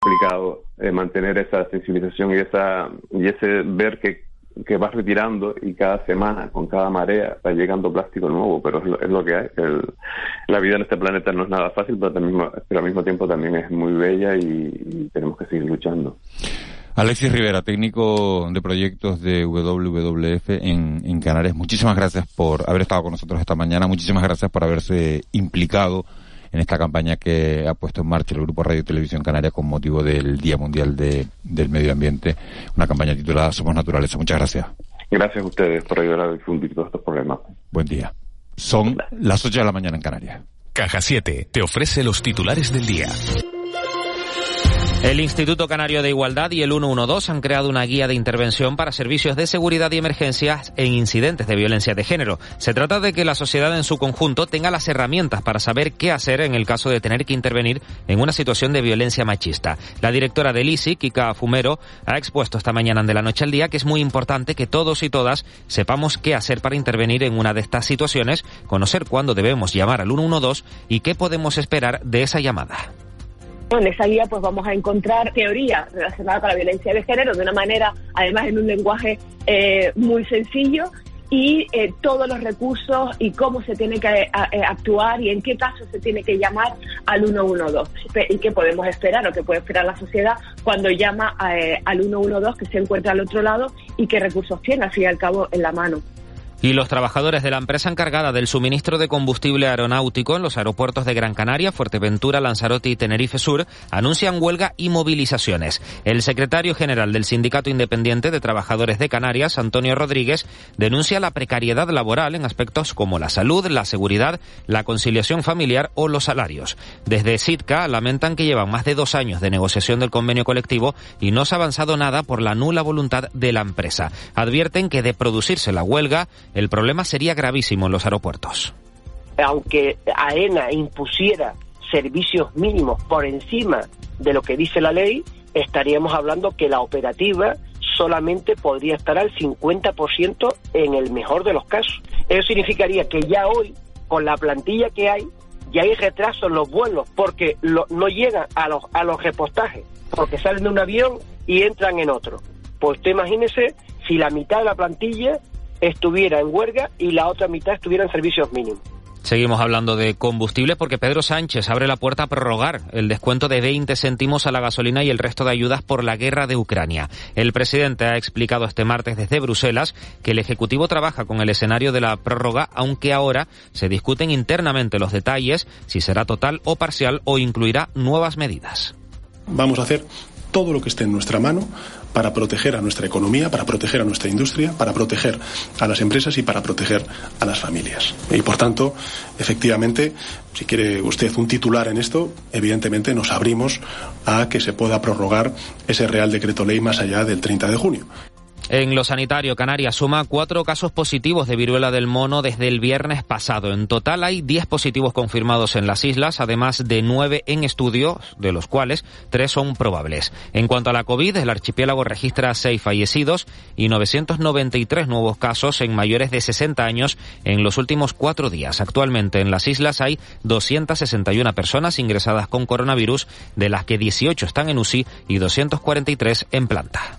complicado eh, mantener esa sensibilización y esa y ese ver que, que vas retirando y cada semana con cada marea va llegando plástico nuevo pero es lo, que hay. La vida en este planeta no es nada fácil pero, al mismo tiempo también es muy bella y, tenemos que seguir luchando. Alexis Rivera, técnico de proyectos de WWF en, en Canarias, muchísimas gracias por haber estado con nosotros esta mañana, muchísimas gracias por haberse implicado en esta campaña que ha puesto en marcha el Grupo Radio y Televisión Canaria con motivo del Día Mundial del Medio Ambiente, una campaña titulada Somos Naturaleza. Muchas gracias. Gracias a ustedes por ayudar a difundir todos estos problemas. Buen día. Son las 8 de la mañana en Canarias. Caja 7 te ofrece los titulares del día. El Instituto Canario de Igualdad y el 112 han creado una guía de intervención para servicios de seguridad y emergencias en incidentes de violencia de género. Se trata de que la sociedad en su conjunto tenga las herramientas para saber qué hacer en el caso de tener que intervenir en una situación de violencia machista. La directora del ISI, Kika Fumero, ha expuesto esta mañana de la noche al día que es muy importante que todos y todas sepamos qué hacer para intervenir en una de estas situaciones, conocer cuándo debemos llamar al 112 y qué podemos esperar de esa llamada. En esa guía pues vamos a encontrar teoría relacionada con la violencia de género de una manera, además en un lenguaje eh, muy sencillo y eh, todos los recursos y cómo se tiene que eh, actuar y en qué caso se tiene que llamar al 112 y qué podemos esperar o qué puede esperar la sociedad cuando llama al 112 que se encuentra al otro lado y qué recursos tiene al fin y al cabo en la mano. Y los trabajadores de la empresa encargada del suministro de combustible aeronáutico en los aeropuertos de Gran Canaria, Fuerteventura, Lanzarote y Tenerife Sur anuncian huelga y movilizaciones. El secretario general del Sindicato Independiente de Trabajadores de Canarias, Antonio Rodríguez, denuncia la precariedad laboral en aspectos como la salud, la seguridad, la conciliación familiar o los salarios. Desde SITCA lamentan que llevan más de dos años de negociación del convenio colectivo y no se ha avanzado nada por la nula voluntad de la empresa. Advierten que de producirse la huelga, el problema sería gravísimo en los aeropuertos. Aunque AENA impusiera servicios mínimos por encima de lo que dice la ley, estaríamos hablando que la operativa solamente podría estar al 50% en el mejor de los casos. Eso significaría que ya hoy, con la plantilla que hay, ya hay retraso en los vuelos porque no llegan a los, a los repostajes, porque salen de un avión y entran en otro. Pues usted imagínese si la mitad de la plantilla estuviera en huelga y la otra mitad estuviera en servicios mínimos. Seguimos hablando de combustible porque Pedro Sánchez abre la puerta a prorrogar el descuento de 20 céntimos a la gasolina y el resto de ayudas por la guerra de Ucrania. El presidente ha explicado este martes desde Bruselas que el Ejecutivo trabaja con el escenario de la prórroga, aunque ahora se discuten internamente los detalles, si será total o parcial o incluirá nuevas medidas. Vamos a hacer todo lo que esté en nuestra mano para proteger a nuestra economía, para proteger a nuestra industria, para proteger a las empresas y para proteger a las familias. Y por tanto, efectivamente, si quiere usted un titular en esto, evidentemente nos abrimos a que se pueda prorrogar ese Real Decreto Ley más allá del 30 de junio. En lo sanitario, Canarias suma cuatro casos positivos de viruela del mono desde el viernes pasado. En total hay diez positivos confirmados en las islas, además de nueve en estudio, de los cuales tres son probables. En cuanto a la COVID, el archipiélago registra seis fallecidos y 993 nuevos casos en mayores de 60 años en los últimos cuatro días. Actualmente en las islas hay 261 personas ingresadas con coronavirus, de las que 18 están en UCI y 243 en planta.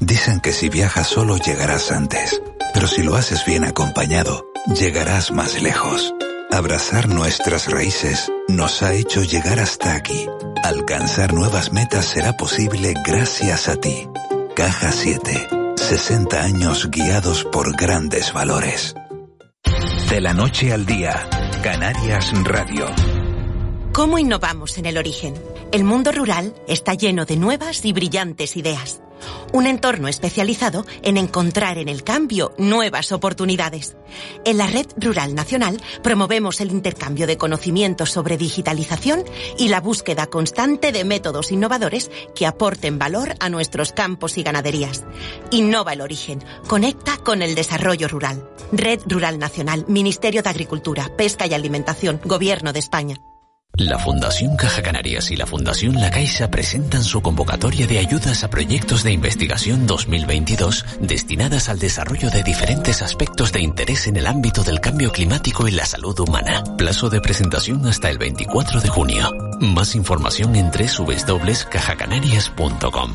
Dicen que si viajas solo llegarás antes, pero si lo haces bien acompañado, llegarás más lejos. Abrazar nuestras raíces nos ha hecho llegar hasta aquí. Alcanzar nuevas metas será posible gracias a ti. Caja 7. 60 años guiados por grandes valores. De la noche al día, Canarias Radio. ¿Cómo innovamos en el origen? El mundo rural está lleno de nuevas y brillantes ideas un entorno especializado en encontrar en el cambio nuevas oportunidades. En la Red Rural Nacional promovemos el intercambio de conocimientos sobre digitalización y la búsqueda constante de métodos innovadores que aporten valor a nuestros campos y ganaderías. Innova el origen, conecta con el desarrollo rural. Red Rural Nacional, Ministerio de Agricultura, Pesca y Alimentación, Gobierno de España. La Fundación Caja Canarias y la Fundación La Caixa presentan su convocatoria de ayudas a proyectos de investigación 2022 destinadas al desarrollo de diferentes aspectos de interés en el ámbito del cambio climático y la salud humana. Plazo de presentación hasta el 24 de junio. Más información en www.cajacanarias.com.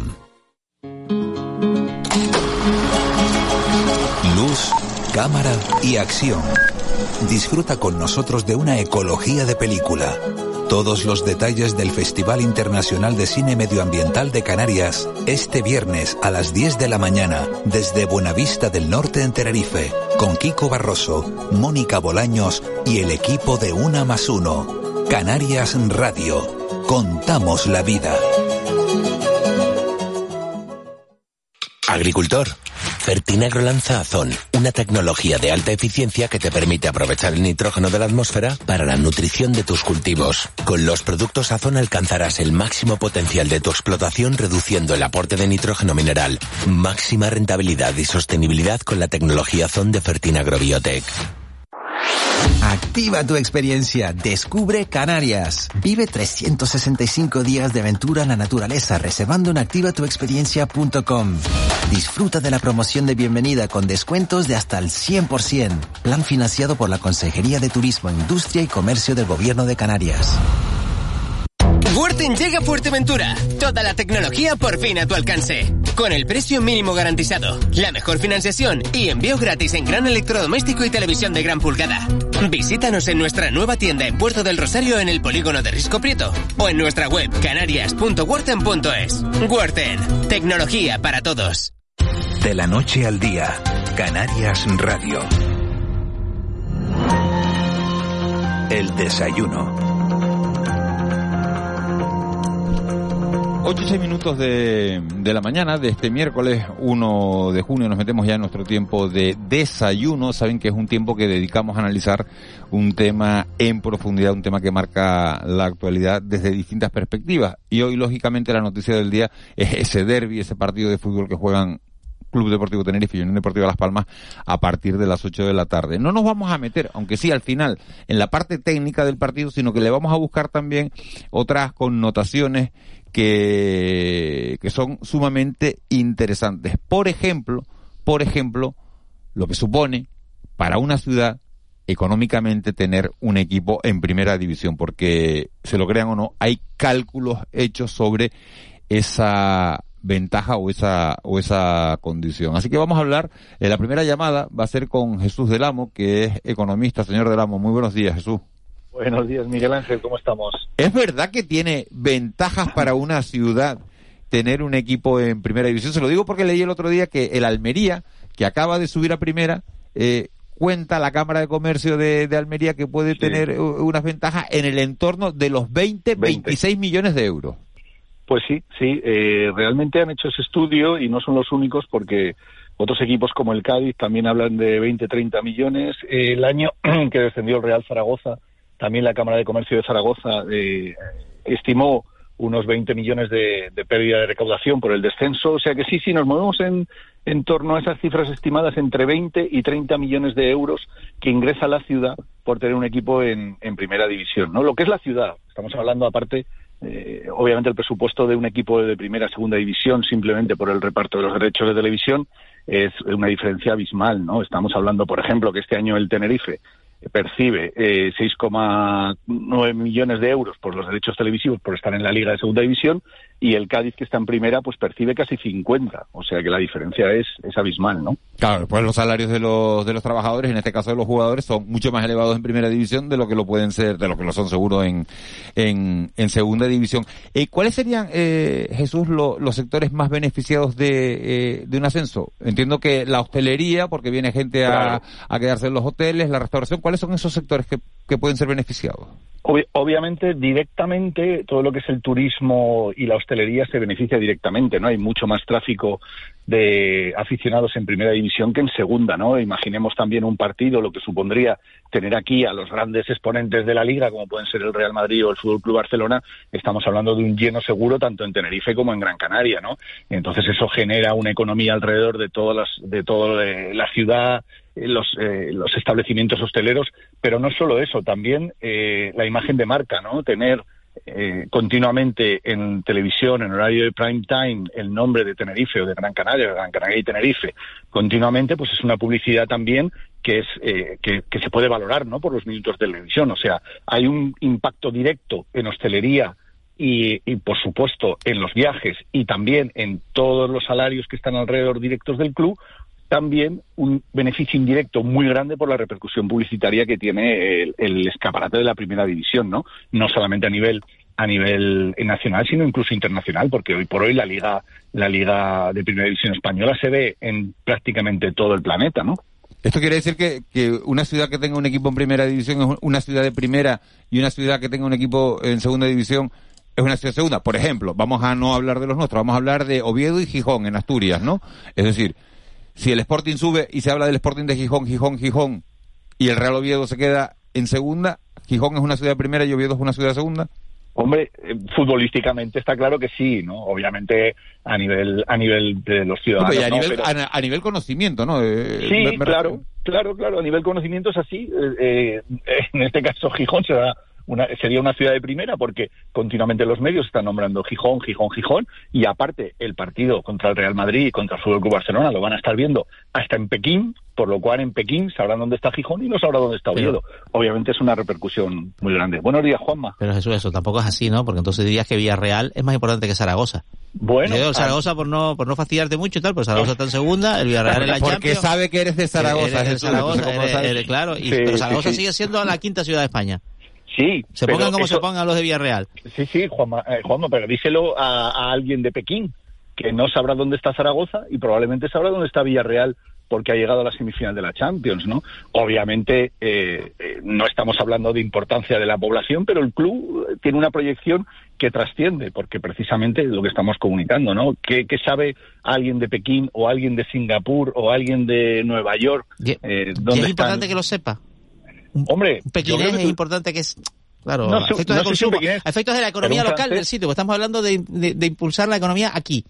Luz, cámara y acción. Disfruta con nosotros de una ecología de película todos los detalles del Festival Internacional de Cine Medioambiental de Canarias este viernes a las 10 de la mañana desde Buenavista del Norte en Tenerife con Kiko Barroso, Mónica Bolaños y el equipo de Una más Uno. Canarias Radio. Contamos la vida. Agricultor. Fertinagro lanza Azón, una tecnología de alta eficiencia que te permite aprovechar el nitrógeno de la atmósfera para la nutrición de tus cultivos. Con los productos Azón alcanzarás el máximo potencial de tu explotación reduciendo el aporte de nitrógeno mineral. Máxima rentabilidad y sostenibilidad con la tecnología Azón de Fertinagro Biotech. Activa tu experiencia. Descubre Canarias. Vive 365 días de aventura en la naturaleza reservando en activatuexperiencia.com. Disfruta de la promoción de bienvenida con descuentos de hasta el 100%. Plan financiado por la Consejería de Turismo, Industria y Comercio del Gobierno de Canarias. Worten llega a Fuerteventura. Toda la tecnología por fin a tu alcance. Con el precio mínimo garantizado, la mejor financiación y envío gratis en gran electrodoméstico y televisión de gran pulgada. Visítanos en nuestra nueva tienda en Puerto del Rosario en el polígono de Risco Prieto o en nuestra web canarias.worten.es. Worten, tecnología para todos. De la noche al día, Canarias Radio. El desayuno. 8 y 6 minutos de, de, la mañana de este miércoles 1 de junio nos metemos ya en nuestro tiempo de desayuno. Saben que es un tiempo que dedicamos a analizar un tema en profundidad, un tema que marca la actualidad desde distintas perspectivas. Y hoy, lógicamente, la noticia del día es ese derby, ese partido de fútbol que juegan Club Deportivo Tenerife y Unión Deportiva Las Palmas a partir de las 8 de la tarde. No nos vamos a meter, aunque sí al final, en la parte técnica del partido, sino que le vamos a buscar también otras connotaciones que, que son sumamente interesantes. Por ejemplo, por ejemplo, lo que supone para una ciudad económicamente tener un equipo en primera división, porque se lo crean o no, hay cálculos hechos sobre esa ventaja o esa o esa condición. Así que vamos a hablar, eh, la primera llamada va a ser con Jesús del Amo, que es economista, señor del Amo. Muy buenos días, Jesús. Buenos días, Miguel Ángel, ¿cómo estamos? ¿Es verdad que tiene ventajas para una ciudad tener un equipo en primera división? Se lo digo porque leí el otro día que el Almería, que acaba de subir a primera, eh, cuenta la Cámara de Comercio de, Almería que puede tener unas ventajas en el entorno de los 20, 26 millones de euros. Pues sí, sí, eh, realmente han hecho ese estudio y no son los únicos porque otros equipos como el Cádiz también hablan de 20, 30 millones. el año que descendió el Real Zaragoza también la Cámara de Comercio de Zaragoza eh, estimó unos 20 millones de, pérdida de recaudación por el descenso. O sea que sí, sí, nos movemos en, en torno a esas cifras estimadas entre 20 y 30 millones de euros que ingresa la ciudad por tener un equipo en, en primera división. ¿no? Lo que es la ciudad, estamos hablando aparte, eh, obviamente el presupuesto de un equipo de primera segunda división simplemente por el reparto de los derechos de televisión es una diferencia abismal. ¿no? Estamos hablando, por ejemplo, que este año el Tenerife percibe eh, 6,9 millones de euros por los derechos televisivos por estar en la Liga de Segunda División y el Cádiz, que está en primera, pues percibe casi 50. O sea que la diferencia es, es abismal, ¿no? Claro, pues los salarios de los, de los trabajadores, en este caso de los jugadores, son mucho más elevados en primera división de lo que lo pueden ser, de lo que lo son seguro en, en, en segunda división. Eh, ¿Cuáles serían, eh, Jesús, los sectores más beneficiados de, eh, de un ascenso? Entiendo que la hostelería, porque viene gente a, a quedarse en los hoteles, la restauración, ¿cuáles son esos sectores que que pueden ser beneficiados? obviamente, directamente, todo lo que es el turismo y la hostelería se beneficia directamente, ¿no? Hay mucho más tráfico de aficionados en primera división que en segunda, ¿no? Imaginemos también un partido, lo que supondría tener aquí a los grandes exponentes de la liga, como pueden ser el Real Madrid o el Fútbol Club Barcelona, estamos hablando de un lleno seguro tanto en Tenerife como en Gran Canaria, ¿no? Entonces eso genera una economía alrededor de todas las, de toda la ciudad, los, eh, los establecimientos hosteleros, pero no solo eso, también eh, la imagen de marca, ¿no? Tener continuamente en televisión, en horario de prime time, el nombre de Tenerife o de Gran Canaria, Gran Canaria y Tenerife, continuamente, pues es una publicidad también que es que, se puede valorar, ¿no? Por los minutos de televisión, o sea, hay un impacto directo en hostelería y, por supuesto en los viajes y también en todos los salarios que están alrededor directos del club también un beneficio indirecto muy grande por la repercusión publicitaria que tiene el, escaparate de la primera división, ¿no? No solamente a nivel a nivel nacional, sino incluso internacional, porque hoy por hoy la liga la liga de primera división española se ve en prácticamente todo el planeta, ¿no? Esto quiere decir que, que una ciudad que tenga un equipo en primera división es una ciudad de primera y una ciudad que tenga un equipo en segunda división es una ciudad segunda. Por ejemplo, vamos a no hablar de los nuestros, vamos a hablar de Oviedo y Gijón en Asturias, ¿no? Es decir, si el Sporting sube y se habla del Sporting de Gijón, Gijón, Gijón, y el Real Oviedo se queda en segunda, Gijón es una ciudad primera y Oviedo es una ciudad segunda. Hombre, eh, futbolísticamente está claro que sí, ¿no? Obviamente a nivel a nivel de los ciudadanos. a, nivel, a, nivel conocimiento, ¿no? Eh, sí, claro, claro, claro. A nivel conocimiento es así. Eh, en este caso Gijón se da sería una ciudad de primera porque continuamente los medios están nombrando Gijón, Gijón, Gijón y aparte el partido contra el Real Madrid y contra el Fútbol Club Barcelona lo van a estar viendo hasta en Pekín, por lo cual en Pekín sabrán dónde está Gijón y no sabrá dónde está Oviedo. Obviamente es una repercusión muy grande. Buenos días, Juanma. Pero Jesús, eso tampoco es así, ¿no? Porque entonces dirías que Villarreal es más importante que Zaragoza. Bueno, el Zaragoza por no por no fastidiarte mucho y tal, pues Zaragoza está en segunda, el Villarreal en la Porque sabe que eres de Zaragoza, eres de Zaragoza, claro, y, pero Zaragoza sigue siendo la quinta ciudad de España. Sí. Se pongan como se pongan los de Villarreal. Sí, sí, Juanma, eh, Juanma pero díselo a, alguien de Pekín, que no sabrá dónde está Zaragoza y probablemente sabrá dónde está Villarreal porque ha llegado a la semifinal de la Champions, ¿no? Obviamente eh, eh, no estamos hablando de importancia de la población, pero el club tiene una proyección que trasciende, porque precisamente es lo que estamos comunicando, ¿no? ¿Qué, sabe alguien de Pekín o alguien de Singapur o alguien de Nueva York? Eh, ¿dónde es importante que lo sepa. Hombre, un pequinés es importante que es Claro, efectos de consumo, efectos de la economía local del sitio. Estamos hablando de, impulsar la economía aquí.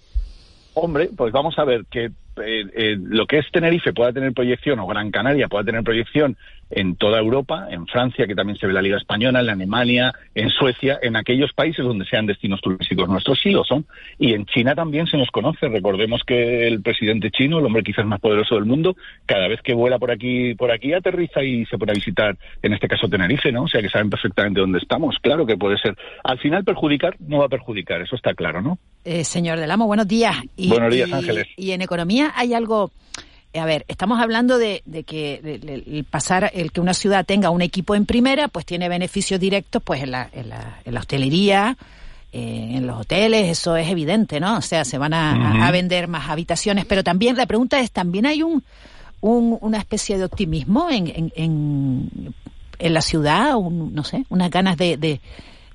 Hombre, pues vamos a ver que eh, eh, lo que es Tenerife pueda tener proyección o Gran Canaria pueda tener proyección en toda Europa, en Francia, que también se ve la Liga Española, en Alemania, en Suecia, en aquellos países donde sean destinos turísticos nuestros, sí lo son. Y en China también se nos conoce. Recordemos que el presidente chino, el hombre quizás más poderoso del mundo, cada vez que vuela por aquí, por aquí aterriza y se pone a visitar, en este caso Tenerife, ¿no? O sea que saben perfectamente dónde estamos. Claro que puede ser. Al final perjudicar no va a perjudicar, eso está claro, ¿no? Eh, señor Del Amo, buenos días. buenos días, Ángeles. Y en economía hay algo a ver, estamos hablando de, que el pasar, el que una ciudad tenga un equipo en primera, pues tiene beneficios directos, pues en la, en la, hostelería, eh, en los hoteles, eso es evidente, ¿no? O sea, se van a, vender más habitaciones, pero también la pregunta es, ¿también hay un, una especie de optimismo en, en, en, en la ciudad, un, no sé, unas ganas de de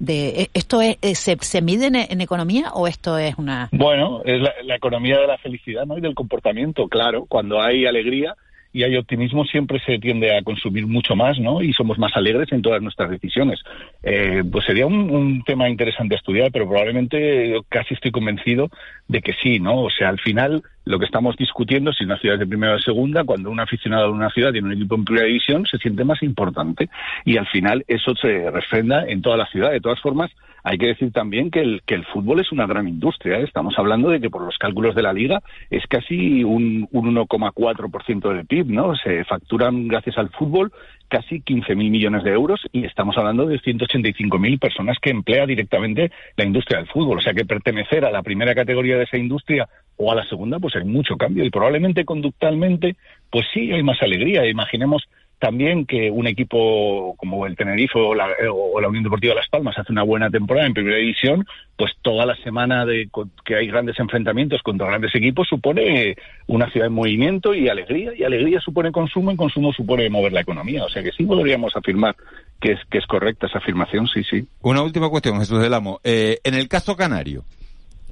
¿e-, esto es, eh, se, se mide en, economía o esto es una bueno es la, economía de la felicidad no y del comportamiento claro cuando hay alegría y hay optimismo siempre se tiende a consumir mucho más, ¿no? Y somos más alegres en todas nuestras decisiones. Eh, pues sería un, un, tema interesante estudiar, pero probablemente casi estoy convencido de que sí, ¿no? O sea, al final lo que estamos discutiendo, si una ciudad es de primera o segunda, cuando un aficionado de una ciudad tiene un equipo en primera división, se siente más importante. Y al final eso se refrenda en toda la ciudad. De todas formas, hay que decir también que el, que el fútbol es una gran industria. ¿eh? Estamos hablando de que por los cálculos de la liga es casi un, un 1,4% del PIB, ¿no? Se facturan gracias al fútbol casi 15.000 millones de euros y estamos hablando de 185.000 personas que emplea directamente la industria del fútbol. O sea que pertenecer a la primera categoría de esa industria o a la segunda, pues hay mucho cambio y probablemente conductalmente, pues sí hay más alegría. Imaginemos también que un equipo como el Tenerife o la, o la, Unión Deportiva Las Palmas hace una buena temporada en primera división, pues toda la semana de que hay grandes enfrentamientos contra grandes equipos supone una ciudad en movimiento y alegría, y alegría supone consumo y consumo supone mover la economía. O sea que sí podríamos afirmar que es, que es correcta esa afirmación, sí, sí. Una última cuestión, Jesús del Amo. Eh, en el caso canario,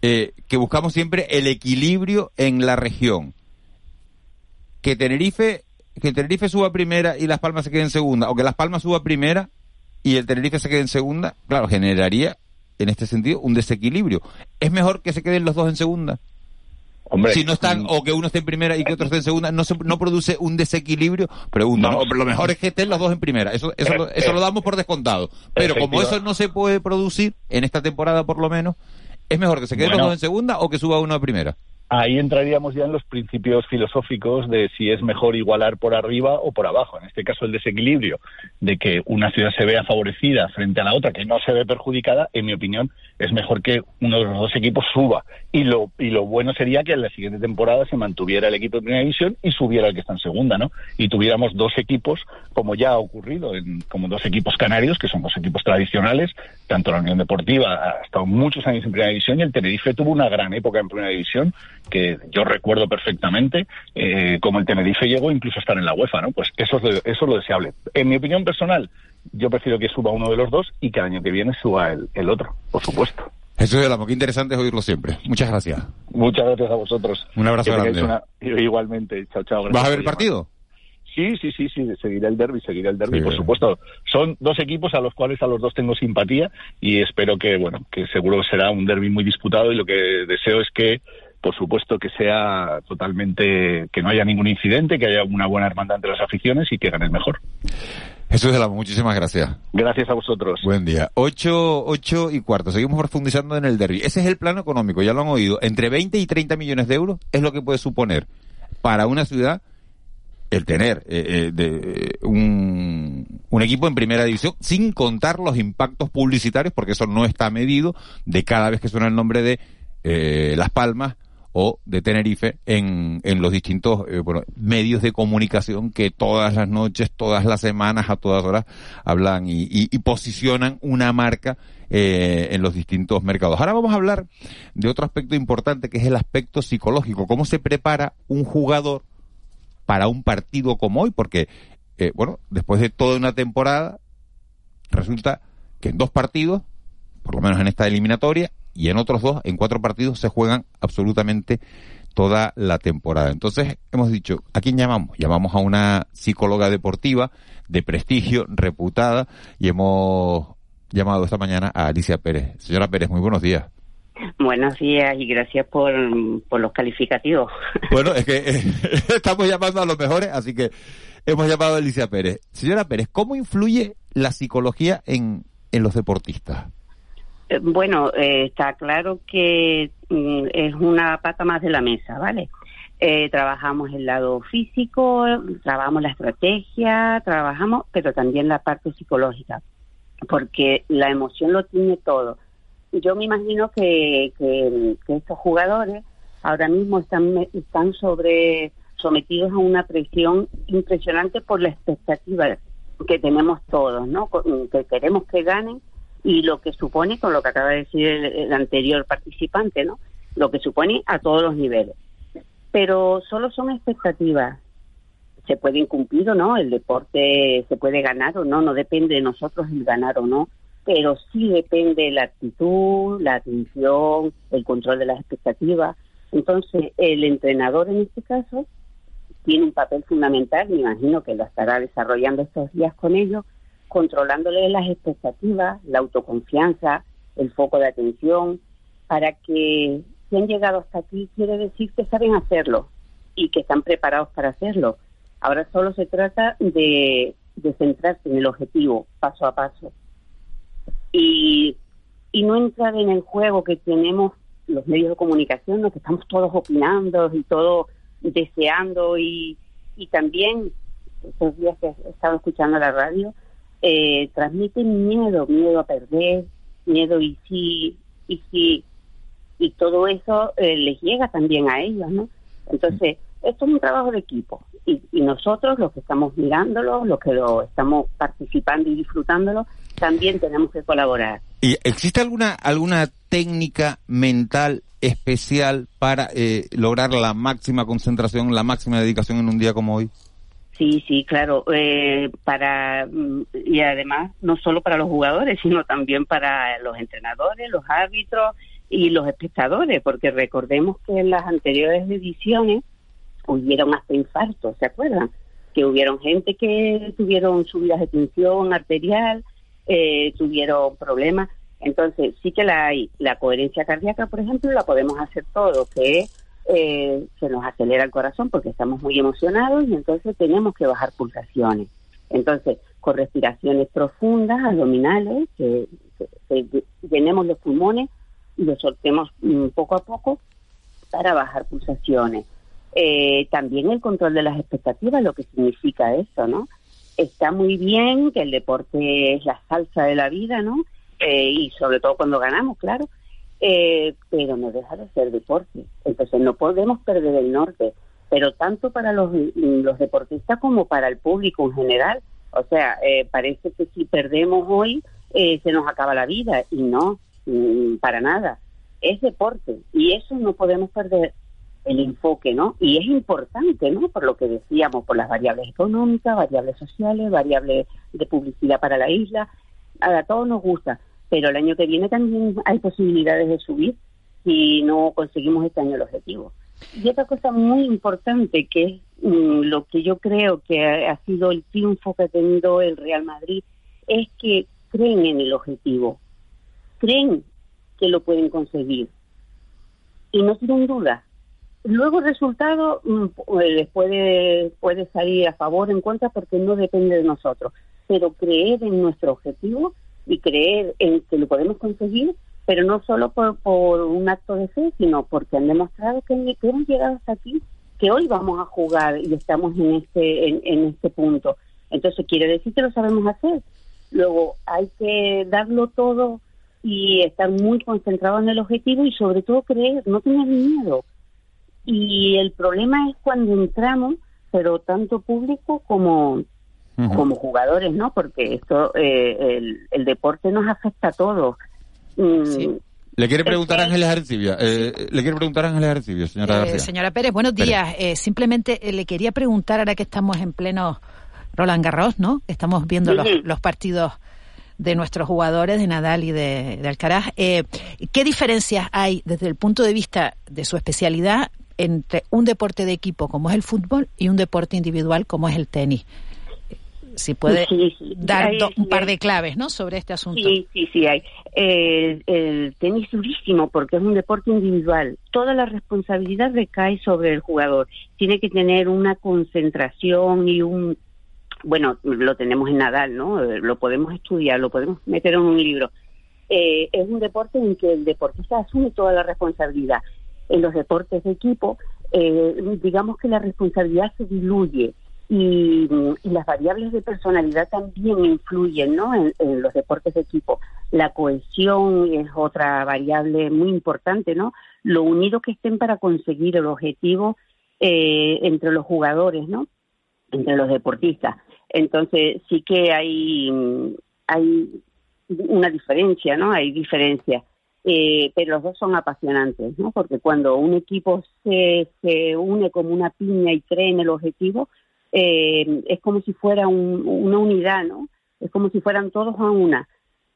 eh, que buscamos siempre el equilibrio en la región, que Tenerife que el Tenerife suba primera y Las Palmas se queden en segunda, o que Las Palmas suba primera y el Tenerife se quede en segunda, claro, generaría en este sentido un desequilibrio. ¿Es mejor que se queden los dos en segunda? Hombre, si no están, mm. o que uno esté en primera y que otro esté en segunda, ¿no, se, no produce un desequilibrio? Pregunta, no, lo mejor es que estén los dos en primera, eso, eso, lo, eso lo damos por descontado. Pero como eso no se puede producir, en esta temporada por lo menos, ¿es mejor que se queden los dos en segunda o que suba uno a primera? ahí entraríamos ya en los principios filosóficos de si es mejor igualar por arriba o por abajo. En este caso, el desequilibrio de que una ciudad se vea favorecida frente a la otra, que no se ve perjudicada, en mi opinión, es mejor que uno de los dos equipos suba. Y lo, y lo bueno sería que en la siguiente temporada se mantuviera el equipo de primera división y subiera el que está en segunda, ¿no? Y tuviéramos dos equipos, como ya ha ocurrido, en, como dos equipos canarios, que son dos equipos tradicionales, tanto la Unión Deportiva ha estado muchos años en primera división y el Tenerife tuvo una gran época en primera división que yo recuerdo perfectamente eh, como el Tenerife llegó incluso a estar en la UEFA, ¿no? Pues eso es, lo, eso es lo deseable. En mi opinión personal, yo prefiero que suba uno de los dos y que el año que viene suba el, otro, por supuesto. Eso es lo que interesante es oírlo siempre. Muchas gracias. Muchas gracias a vosotros. Un abrazo grande. Igualmente. Chao, chao. ¿Vas a ver el partido? Sí, sí, sí, sí, seguirá el derby, seguirá el derby, por supuesto. Son dos equipos a los cuales a los dos tengo simpatía y espero que, bueno, que seguro será un derby muy disputado y lo que deseo es que por supuesto que sea totalmente, que no haya ningún incidente, que haya una buena hermandad entre las aficiones y que gane el mejor. Jesús de la muchísimas gracias. Gracias a vosotros. Buen día. Ocho, ocho y cuarto. Seguimos profundizando en el derby. Ese es el plano económico, ya lo han oído. Entre 20 y 30 millones de euros es lo que puede suponer para una ciudad el tener eh, eh, de, un, un, equipo en primera división, sin contar los impactos publicitarios, porque eso no está medido, de cada vez que suena el nombre de eh, Las Palmas o de Tenerife en, en los distintos eh, bueno, medios de comunicación que todas las noches, todas las semanas, a todas horas hablan y, posicionan una marca eh, en los distintos mercados. Ahora vamos a hablar de otro aspecto importante que es el aspecto psicológico. ¿Cómo se prepara un jugador para un partido como hoy? Porque, eh, bueno, después de toda una temporada, resulta que en dos partidos, por lo menos en esta eliminatoria, y en otros dos, en cuatro partidos, se juegan absolutamente toda la temporada. Entonces, hemos dicho, ¿a quién llamamos? Llamamos a una psicóloga deportiva de prestigio, reputada, y hemos llamado esta mañana a Alicia Pérez. Señora Pérez, muy buenos días. Buenos días y gracias por, por los calificativos. Bueno, es que eh, estamos llamando a los mejores, así que hemos llamado a Alicia Pérez. Señora Pérez, ¿cómo influye la psicología en, en los deportistas? Eh, bueno, eh, está claro que mm, es una pata más de la mesa, ¿vale? Eh, trabajamos el lado físico, trabajamos la estrategia, trabajamos, pero también la parte psicológica, porque la emoción lo tiene todo. Yo me imagino que, que, estos jugadores ahora mismo están, están sobre sometidos a una presión impresionante por la expectativa que tenemos todos, ¿no? Que queremos que ganen y lo que supone, con lo que acaba de decir el, anterior participante, ¿no? Lo que supone a todos los niveles. Pero solo son expectativas. Se puede incumplir o no, el deporte se puede ganar o no, no depende de nosotros el ganar o no, pero sí depende la actitud, la atención, el control de las expectativas. Entonces, el entrenador en este caso tiene un papel fundamental, me imagino que lo estará desarrollando estos días con ellos, controlándole las expectativas, la autoconfianza, el foco de atención, para que si han llegado hasta aquí quiere decir que saben hacerlo y que están preparados para hacerlo. Ahora solo se trata de, centrarse en el objetivo, paso a paso. Y, y no entrar en el juego que tenemos los medios de comunicación, ¿no? que estamos todos opinando y todos deseando y, y también estos días que he estado escuchando la radio, eh, transmiten miedo, miedo a perder, miedo y si, y si, y todo eso eh, les llega también a ellos, ¿no? Entonces, esto es un trabajo de equipo y, y nosotros, los que estamos mirándolo, los que lo estamos participando y disfrutándolo, también tenemos que colaborar. ¿Y existe alguna alguna técnica mental especial para eh, lograr la máxima concentración, la máxima dedicación en un día como hoy? Sí, sí, claro. Eh, para mm, y además no solo para los jugadores, sino también para los entrenadores, los árbitros y los espectadores, porque recordemos que en las anteriores ediciones hubieron hasta infartos, ¿se acuerdan? Que hubieron gente que tuvieron subidas de tensión arterial, eh, tuvieron problemas. Entonces, sí que la hay. La coherencia cardíaca, por ejemplo, la podemos hacer todo, que eh, se nos acelera el corazón porque estamos muy emocionados y entonces tenemos que bajar pulsaciones. Entonces, con respiraciones profundas, abdominales, que, llenemos los pulmones y los soltemos mm, poco a poco para bajar pulsaciones. Eh, también el control de las expectativas, lo que significa eso, ¿no? Está muy bien que el deporte es la salsa de la vida, ¿no? Eh, y sobre todo cuando ganamos, claro, eh, pero no deja de ser deporte. Entonces no podemos perder el norte, pero tanto para los, los deportistas como para el público en general. O sea, eh, parece que si perdemos hoy se nos acaba la vida y no, mm, para nada. Es deporte y eso no podemos perder el enfoque, ¿no? Y es importante, ¿no? Por lo que decíamos, por las variables económicas, variables sociales, variables de publicidad para la isla, a todos nos gusta, pero el año que viene también hay posibilidades de subir si no conseguimos este año el objetivo. Y otra cosa muy importante que es mm, lo que yo creo que ha, sido el triunfo que ha tenido el Real Madrid es que creen en el objetivo, creen que lo pueden conseguir y no tienen duda. Luego el resultado mm, les puede, puede salir a favor o en contra porque no depende de nosotros, pero creer en nuestro objetivo y creer en que lo podemos conseguir, pero no solo por, por un acto de fe, sino porque han demostrado que, hemos llegado hasta aquí, que hoy vamos a jugar y estamos en este, en, este punto. Entonces quiere decir que lo sabemos hacer. Luego hay que darlo todo y estar muy concentrado en el objetivo y sobre todo creer, no tener miedo. Y el problema es cuando entramos, pero tanto público como como jugadores, ¿no? Porque esto, eh, el, deporte nos afecta a todos. Mm, le quiere preguntar a Ángeles Arcibia. Eh, le quiere preguntar a Ángeles Arcibia, señora eh, García. Señora Pérez, buenos días. simplemente le quería preguntar, ahora que estamos en pleno Roland Garros, ¿no? Estamos viendo los, los partidos de nuestros jugadores, de Nadal y de, de Alcaraz. ¿Qué diferencias hay desde el punto de vista de su especialidad entre un deporte de equipo como es el fútbol y un deporte individual como es el tenis? Si puede dar un par de claves ¿no? sobre este asunto. Sí, sí, sí, hay. El, el tenis durísimo porque es un deporte individual. Toda la responsabilidad recae sobre el jugador. Tiene que tener una concentración y un... Bueno, lo tenemos en Nadal, ¿no? Lo podemos estudiar, lo podemos meter en un libro. Eh, es un deporte en que el deportista asume toda la responsabilidad. En los deportes de equipo, eh, digamos que la responsabilidad se diluye y, las variables de personalidad también influyen ¿no? en, los deportes de equipo. La cohesión es otra variable muy importante, ¿no? Lo unido que estén para conseguir el objetivo eh, entre los jugadores, ¿no? Entre los deportistas. Entonces sí que hay, hay una diferencia, ¿no? Hay diferencia. Eh, pero los dos son apasionantes, ¿no? Porque cuando un equipo se, se une como una piña y cree en el objetivo, eh, es como si fuera una unidad, ¿no? Es como si fueran todos a una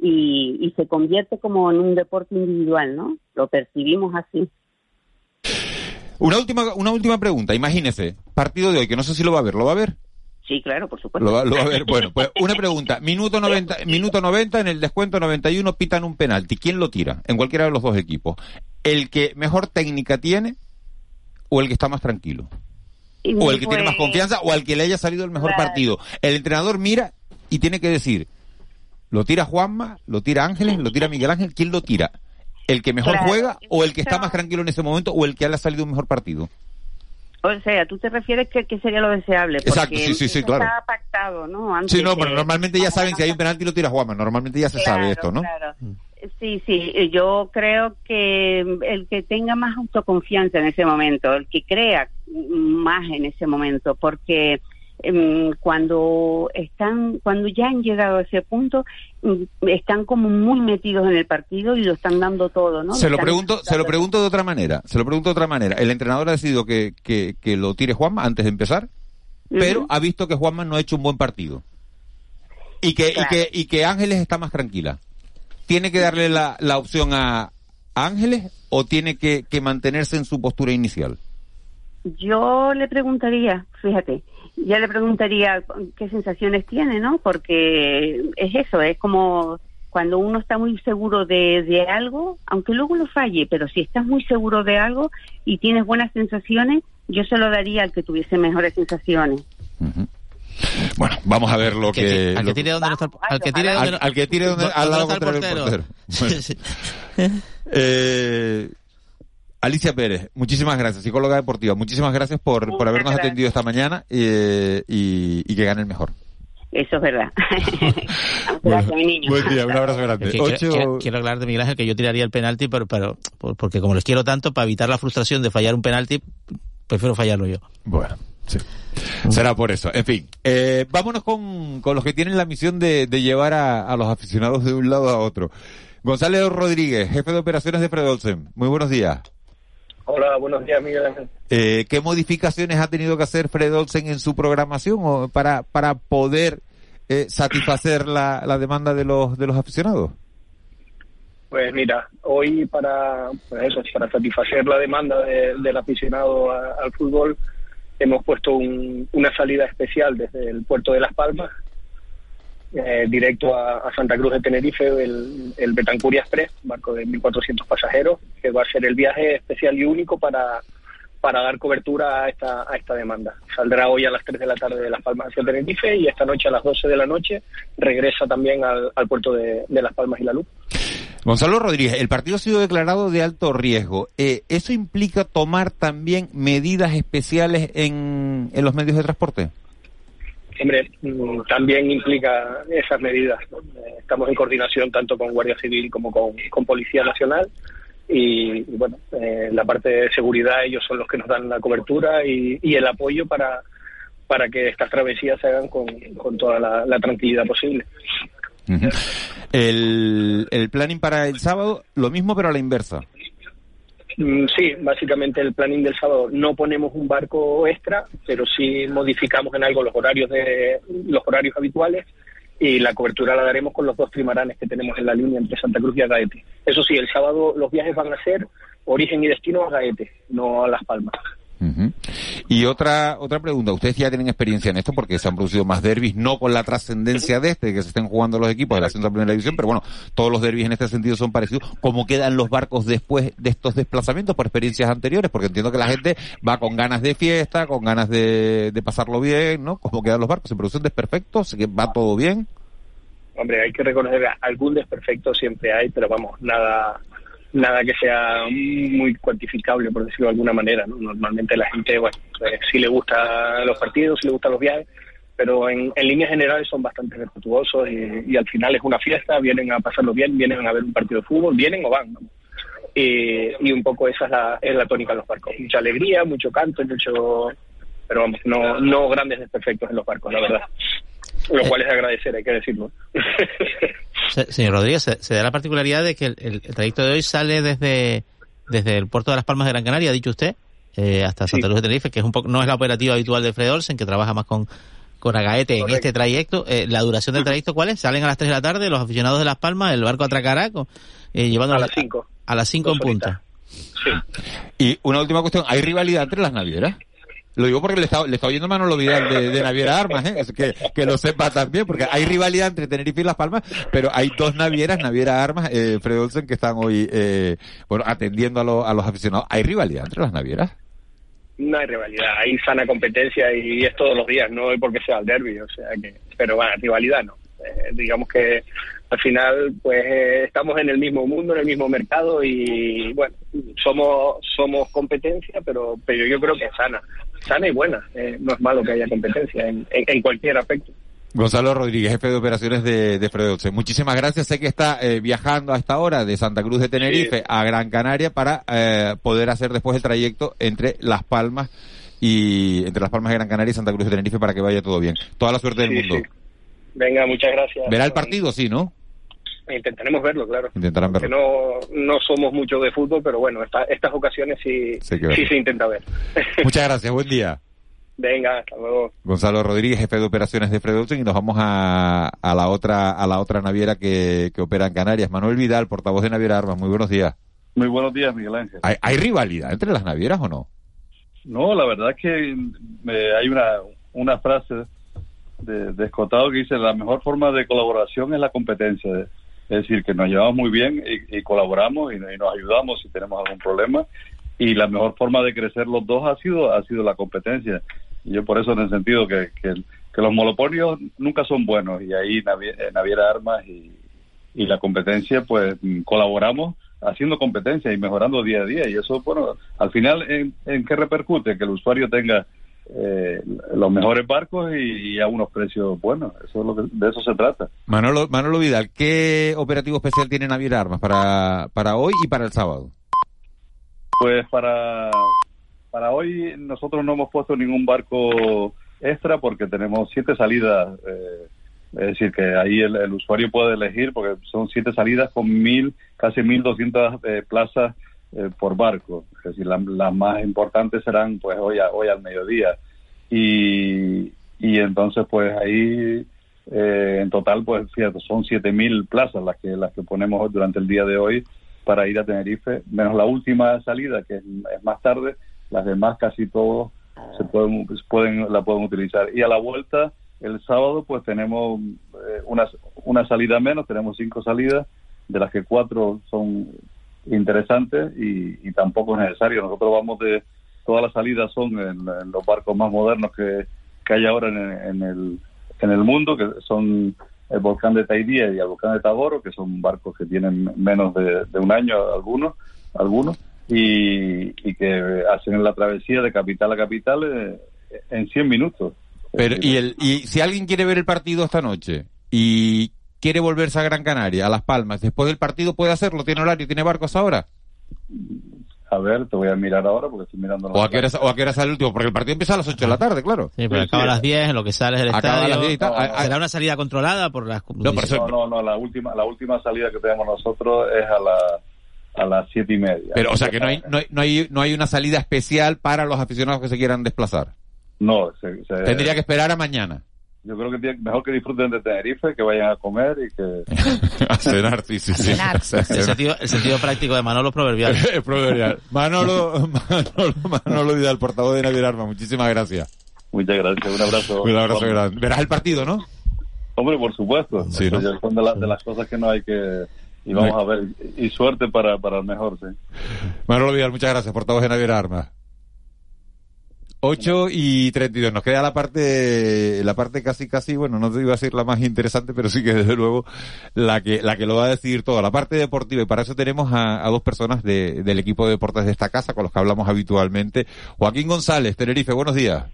y, se convierte como en un deporte individual, ¿no? Lo percibimos así. Una última, una última pregunta. Imagínese, partido de hoy, que no sé si lo va a ver, ¿lo va a ver? Sí, claro, por supuesto. Lo va, a ver. Bueno, pues una pregunta. Minuto 90, minuto 90, en el descuento 91 pitan un penalti. ¿Quién lo tira? En cualquiera de los dos equipos. ¿El que mejor técnica tiene o el que está más tranquilo? O el que tiene más confianza o al que le haya salido el mejor partido. El entrenador mira y tiene que decir, ¿lo tira Juanma? ¿Lo tira Ángeles? ¿Lo tira Miguel Ángel? ¿Quién lo tira? ¿El que mejor juega o el que está más tranquilo en ese momento o el que le ha salido un mejor partido? O sea, tú te refieres que, que sería lo deseable. Exacto, sí, sí, sí, claro. Está pactado, ¿no? sí, no, pero normalmente ya saben que hay un penalti y lo tira Juanma. Normalmente ya se sabe esto, ¿no? Claro. Mm. Sí, sí, yo creo que el que tenga más autoconfianza en ese momento, el que crea más en ese momento, porque em, cuando están, cuando ya han llegado a ese punto, mm, están como muy metidos en el partido y lo están dando todo, ¿no? Se lo pregunto, se lo pregunto de otra manera, se lo pregunto de otra manera. El entrenador ha decidido que, que, que lo tire Juanma antes de empezar, pero ha visto que Juanma no ha hecho un buen partido. Y que, y que, y que Ángeles está más tranquila. ¿Tiene que darle la, la opción a Ángeles o tiene que, que mantenerse en su postura inicial? Yo le preguntaría, fíjate, ya le preguntaría qué sensaciones tiene, ¿no? Porque es eso, es como cuando uno está muy seguro de, de algo, aunque luego lo falle, pero si estás muy seguro de algo y tienes buenas sensaciones, yo se lo daría al que tuviese mejores sensaciones. Bueno, vamos a ver lo que... Al lo- que tire donde no está el- al que tire donde al que tire donde- al lado contrario del portero. Bueno. Eh, Alicia Pérez, muchísimas gracias, psicóloga deportiva, muchísimas gracias por, por habernos gracias. atendido esta mañana eh, y, y que gane el mejor. Eso es verdad. Gracias, mi niño. Buen día, un abrazo grande. Que Ocho- quiero, quiero- quiero hablar de Miguel Ángel que yo tiraría el penalti, pero, pero por- porque como les quiero tanto, para evitar la frustración de fallar un penalti, prefiero fallarlo yo. Bueno, sí. Será por eso. En fin, eh, vámonos con, con los que tienen la misión de, de llevar a, a los aficionados de un lado a otro. Gonzalo Rodríguez, jefe de operaciones de Fred Olsen. Muy buenos días. Hola, buenos días, Miguel. Eh, ¿Qué modificaciones ha tenido que hacer Fred Olsen en su programación o para, para poder eh, satisfacer la, la demanda de los, de los aficionados? Pues mira, hoy para pues eso, para satisfacer la demanda de- del aficionado a- al fútbol, hemos puesto un- una salida especial desde el puerto de Las Palmas, eh, directo a, a Santa Cruz de Tenerife, el, el Betancuria Express, barco de 1.400 pasajeros, que va a ser el viaje especial y único para, para dar cobertura a esta, a esta demanda. Saldrá hoy a las 3 de la tarde de Las Palmas hacia Tenerife y esta noche a las 12 de la noche regresa también al, al puerto de, de Las Palmas y La Luz. Gonzalo Rodríguez, el partido ha sido declarado de alto riesgo. Eh, ¿Eso implica tomar también medidas especiales en, en los medios de transporte? Hombre, mm, también implica esas medidas. Eh, Estamos en coordinación tanto con Guardia Civil como con, con Policía Nacional y, y, bueno, eh, la parte de seguridad ellos son los que nos dan la cobertura y, y el apoyo para, para que estas travesías se hagan con, con toda la, la tranquilidad posible. El, el planning para el sábado, lo mismo pero a la inversa. Mm, Sí, básicamente el planning del sábado no ponemos un barco extra, pero sí modificamos en algo los horarios de los horarios habituales y la cobertura la daremos con los dos trimaranes que tenemos en la línea entre Santa Cruz y Agaete. Eso sí, el sábado los viajes van a ser origen y destino a Agaete, no a Las Palmas. Ujú. Y otra otra pregunta, ustedes ya tienen experiencia en esto porque se han producido más derbis, no con la trascendencia de este, que se estén jugando los equipos de la Central Primera División, pero bueno, todos los derbis en este sentido son parecidos. ¿Cómo quedan los barcos después de estos desplazamientos por experiencias anteriores? Porque entiendo que la gente va con ganas de fiesta, con ganas de, de pasarlo bien, ¿no? ¿Cómo quedan los barcos? ¿Se producen desperfectos? ¿Que ¿Va todo bien? Hombre, hay que reconocer algún desperfecto siempre hay, pero vamos, nada nada que sea muy cuantificable, por decirlo de alguna manera. ¿no? Normalmente la gente, bueno, pues, sí le gusta los partidos, sí le gustan los viajes, pero en, en líneas generales son bastante respetuosos y, al final es una fiesta, vienen a pasarlo bien, vienen a ver un partido de fútbol, vienen o van. Y, y un poco esa es la, es la tónica de los barcos. Mucha alegría, mucho canto, mucho... Pero vamos, no, no grandes desperfectos en los barcos, la verdad. Lo cual es de agradecer, hay que decirlo. Se- señor Rodríguez, se, se da la particularidad de que el, trayecto de hoy sale desde, desde el puerto de Las Palmas de Gran Canaria, ha dicho usted, eh, hasta Santa Cruz de Tenerife, que es un poco, no es la operativa habitual de Fred Olsen, que trabaja más con, con Agaete en este trayecto. Eh, ¿La duración del trayecto cuál es? Salen a las 3 de la tarde los aficionados de Las Palmas, el barco atracará con, eh, llevando A las 5. A las 5 en punta. Y una última cuestión, ¿hay rivalidad entre las navieras? Lo digo porque le está, le está oyendo Manolo Vidal de, de Naviera Armas, ¿eh? Que, que lo sepa también, porque hay rivalidad entre Tenerife y Las Palmas, pero hay dos navieras, Naviera Armas, eh, Fred Olsen, que están hoy, eh, bueno, atendiendo a, lo- a los aficionados. ¿Hay rivalidad entre las navieras? No hay rivalidad, hay sana competencia y es todos los días, no es porque sea el derby, o sea que, pero bueno, rivalidad no. Eh, digamos que al final pues eh, estamos en el mismo mundo, en el mismo mercado y bueno, somos somos competencia, pero pero yo creo que es sana, sana y buena. Eh, no es malo que haya competencia en, en, en cualquier aspecto. Gonzalo Rodríguez, jefe de operaciones de, de Fred Olsen. Muchísimas gracias. Sé que está eh, viajando a esta hora de Santa Cruz de Tenerife a Gran Canaria para eh, poder hacer después el trayecto entre Las Palmas y entre Las Palmas de Gran Canaria y Santa Cruz de Tenerife para que vaya todo bien. Toda la suerte del Sí, mundo. sí. Venga, muchas gracias. ¿Verá el partido? Sí, ¿no? Intentaremos verlo, claro. Intentarán Que verlo. no, no somos mucho de fútbol, pero bueno, esta- estas ocasiones sí, Sí se intenta ver. Muchas gracias, buen día. Venga, hasta luego. Gonzalo Rodríguez, jefe de operaciones de Fred Olsen, y nos vamos a, a la otra a la otra naviera que, que opera en Canarias. Manuel Vidal, portavoz de Naviera Armas. Muy buenos días. Muy buenos días, Miguel Ángel. ¿Hay, hay rivalidad entre las navieras o no? No, la verdad es que eh, hay una, una frase de, de Escotado que dice la mejor forma de colaboración es la competencia. Es decir, que nos llevamos muy bien y, colaboramos y, nos ayudamos si tenemos algún problema. Y la mejor forma de crecer los dos ha sido ha sido la competencia. Y yo por eso en el sentido que, que, los monopolios nunca son buenos y ahí eh, Naviera Armas y, y la competencia pues mm, colaboramos haciendo competencia y mejorando día a día y eso bueno al final en, en qué repercute que el usuario tenga eh, los mejores barcos y, y a unos precios buenos eso es lo que, de eso se trata Manolo, Manolo Vidal, ¿qué operativo especial tiene Naviera Armas para, para hoy y para el sábado? Pues para, para hoy nosotros no hemos puesto ningún barco extra porque tenemos siete salidas. eh, es decir, que ahí el, el usuario puede elegir porque son siete salidas con mil, casi mil doscientas eh, plazas eh, por barco. Es decir, la- las más importantes serán pues hoy, a- hoy al mediodía. Y, y entonces pues ahí eh, en total pues fíjate, son siete mil plazas las que, las que ponemos durante el día de hoy para ir a Tenerife, menos la última salida que es, es más tarde, las demás casi todos se pueden, pueden la pueden utilizar. Y a la vuelta el sábado pues tenemos eh, una, una salida menos, tenemos cinco salidas, de las que cuatro son interesantes y, y tampoco es necesario. Nosotros vamos de, todas las salidas son en, en los barcos más modernos que, que hay ahora en, en el, en el mundo, que son el volcán de Taidía y el volcán de Tagoro, que son barcos que tienen menos de, de un año algunos, algunos y, y que hacen la travesía de capital a capital eh, en 100 minutos. Pero, y, el, y si alguien quiere ver el partido esta noche y quiere volverse a Gran Canaria, a Las Palmas, después del partido puede hacerlo, tiene horario, tiene barcos ahora. A ver, te voy a mirar ahora porque estoy mirando. ¿O a qué hora, o a qué hora sale el último? Porque el partido empieza a las 8 de la tarde, claro. Sí, pero acaba a las 10, en lo que sale es el Acaba a estadio. las 10 y tal. ¿Será una salida controlada por las No, no, no, la última, la última salida que tenemos nosotros es a la a las siete y media. Pero, o sea, que no hay, no, hay, no, hay, no hay una salida especial para los aficionados que se quieran desplazar. No, se- se- Tendría que esperar a mañana. Yo creo que mejor que disfruten de Tenerife, que vayan a comer y que... a cenar, sí, sí, sí. El sentido, el sentido práctico de Manolo es proverbial. Es proverbial. Manolo, Manolo, Manolo Vidal, portavoz de Naviera Arma, muchísimas gracias. Muchas gracias, un abrazo. Un abrazo grande. Verás el partido, ¿no? Hombre, por supuesto. Sí, ¿no? Son de, la- de las cosas que no hay que... Y vamos a ver, y suerte para, para el mejor, sí. Manolo Vidal, muchas gracias, portavoz de Naviera Arma. 8 y 32. Nos queda la parte, la parte casi, casi, bueno, no te iba a decir la más interesante, pero sí que desde luego la que, la que lo va a decidir todo. La parte deportiva. Y para eso tenemos a, a dos personas de- del equipo de deportes de esta casa con los que hablamos habitualmente. Joaquín González, Tenerife, buenos días.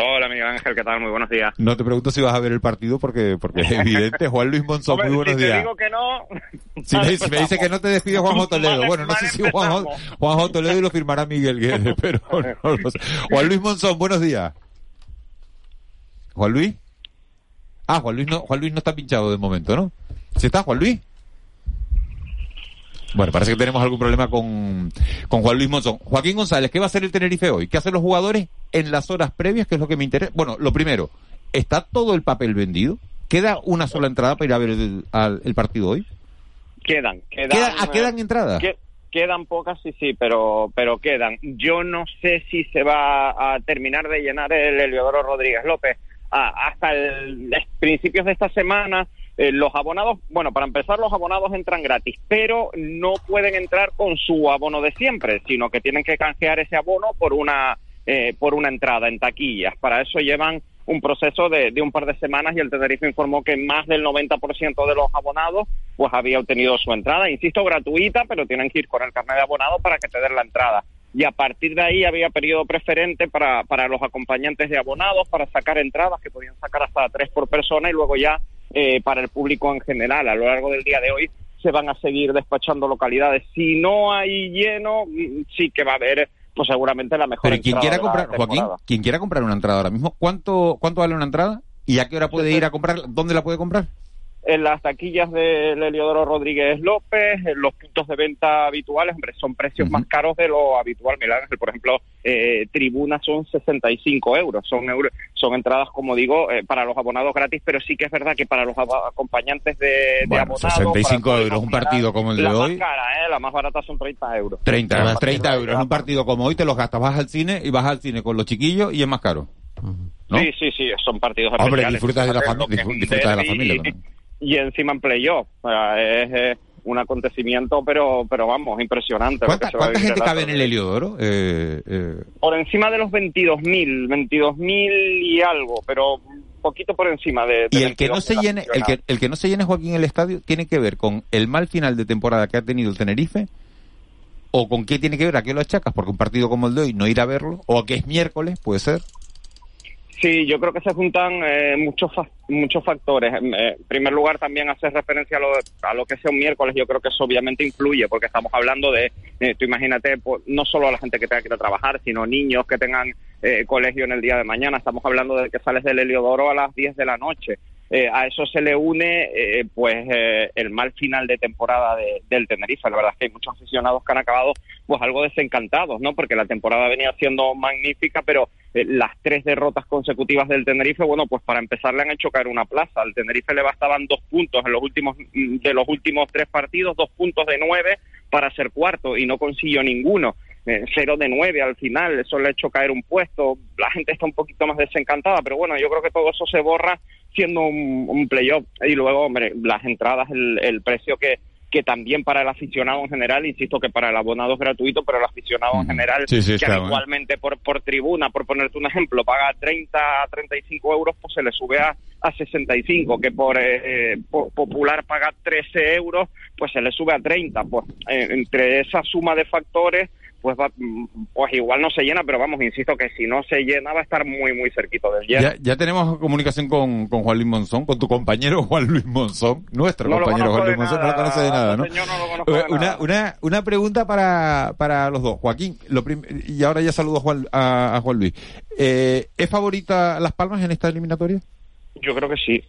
Hola, Miguel Ángel, ¿qué tal? Muy buenos días. No te pregunto si vas a ver el partido porque, porque es evidente. Juan Luis Monzón, Hombre, muy buenos si días. digo que no... Si me, si me dice que no te despide Juanjo Toledo, bueno, no sé si Juanjo, Juanjo Toledo y lo firmará Miguel Guedes, pero no lo sé. Juan Luis Monzón, buenos días. ¿Juan Luis? Ah, Juan Luis no, Juan Luis no está pinchado de momento, ¿no? ¿Sí está, Juan Luis? Bueno, parece que tenemos algún problema con, con Juan Luis Monzón. Joaquín González, ¿qué va a hacer el Tenerife hoy? ¿Qué hacen los jugadores en las horas previas? Que es lo que me interesa. Bueno, lo primero, ¿está todo el papel vendido? ¿Queda una sola entrada para ir a ver el, al- el partido hoy? Quedan, quedan... ¿Queda- ah, eh, quedan entradas? que- quedan pocas, sí, sí, pero, pero quedan. Yo no sé si se va a terminar de llenar el Heliodoro Rodríguez López. Ah, hasta el, principios de esta semana, eh, los abonados, bueno, para empezar, los abonados entran gratis, pero no pueden entrar con su abono de siempre, sino que tienen que canjear ese abono por una, eh, por una entrada en taquillas. Para eso llevan un proceso de, de un par de semanas y el Tenerife informó que más del 90% de los abonados pues había obtenido su entrada, insisto, gratuita, pero tienen que ir con el carnet de abonado para que te den la entrada. Y a partir de ahí había periodo preferente para, para los acompañantes de abonados, para sacar entradas que podían sacar hasta tres por persona y luego ya eh, para el público en general. A lo largo del día de hoy se van a seguir despachando localidades. Si no hay lleno, mm, sí que va a haber pues seguramente la mejor Pero quien quiera comprar, Joaquín, quien quiera comprar una entrada ahora mismo, ¿cuánto, cuánto vale una entrada? ¿Y a qué hora puede ir a comprar? ¿Dónde la puede comprar? En las taquillas de Heliodoro Rodríguez López, en los puntos de venta habituales, hombre, son precios más caros de lo habitual. Mira, Ángel, por ejemplo, eh, tribunas son 65 euros. Son, euro- son entradas, como digo, eh, para los abonados gratis, pero sí que es verdad que para los acompañantes de, de Bueno, abonados... 65 para- euros, un partido como el de la hoy. más cara, ¿eh? La más barata son 30 euros. 30, euros, 30 euros. Un partido como hoy te los gastas, vas al cine y vas al cine con los chiquillos y es más caro. ¿no? Sí, sí, sí, son partidos Hombre, especiales. disfrutas de la disfrutas de la familia. también. Y encima en playoff. O sea, es un acontecimiento, pero pero vamos, impresionante. ¿Cuánta, gente cabe en el Heliodoro? Eh, eh, Por encima de los 22.000, 22.000 y algo, pero un poquito por encima de... de y el que no 22 se llene, el que, el que no se llene Joaquín el estadio tiene que ver con el mal final de temporada que ha tenido el Tenerife o con qué tiene que ver, a qué lo achacas, porque un partido como el de hoy no ir a verlo o a que es miércoles, puede ser. Sí, yo creo que se juntan eh, muchos fa- muchos factores. Eh, en primer lugar, también hacer referencia a lo, a lo que sea un miércoles. Yo creo que eso obviamente influye, porque estamos hablando de, eh, tú imagínate, pues, no solo a la gente que tenga que ir a trabajar, sino niños que tengan eh, colegio en el día de mañana. Estamos hablando de que sales del Heliodoro a las 10 de la noche. Eh, a eso se le une eh, pues eh, el mal final de temporada de- del Tenerife. La verdad es que hay muchos aficionados que han acabado pues algo desencantados, ¿no? Porque la temporada venía siendo magnífica, pero eh, las tres derrotas consecutivas del Tenerife, bueno, pues para empezar le han hecho caer una plaza. Al Tenerife le bastaban dos puntos en los últimos mm, de los últimos tres partidos, dos puntos de nueve para ser cuarto y no consiguió ninguno. Eh, cero de nueve al final, eso le ha hecho caer un puesto. La gente está un poquito más desencantada, pero bueno, yo creo que todo eso se borra siendo un, un playoff. Y luego, hombre, las entradas, el, el precio que, que también para el aficionado en general, insisto que para el abonado es gratuito, pero el aficionado en general, Sí, sí, que está, habitualmente por, por tribuna, por ponerte un ejemplo, paga 30 a 35 euros, pues se le sube a, a 65, que por, eh, eh, po- popular paga 13 euros, pues se le sube a 30. Pues eh, entre esa suma de factores, pues va, pues igual no se llena, pero vamos, insisto que si no se llena va a estar muy, muy cerquito del lleno. Ya, ya tenemos comunicación con, con Juan Luis Monzón, con tu compañero Juan Luis Monzón, nuestro No compañero Juan Luis Monzón, no lo conoce de nada, ¿no? señor, no lo de Eh, una, nada. una, una pregunta para, para los dos. Joaquín, lo prim- y ahora ya saludo a Juan, a, a Juan Luis. Eh, ¿Es favorita Las Palmas en esta eliminatoria? Yo creo que sí.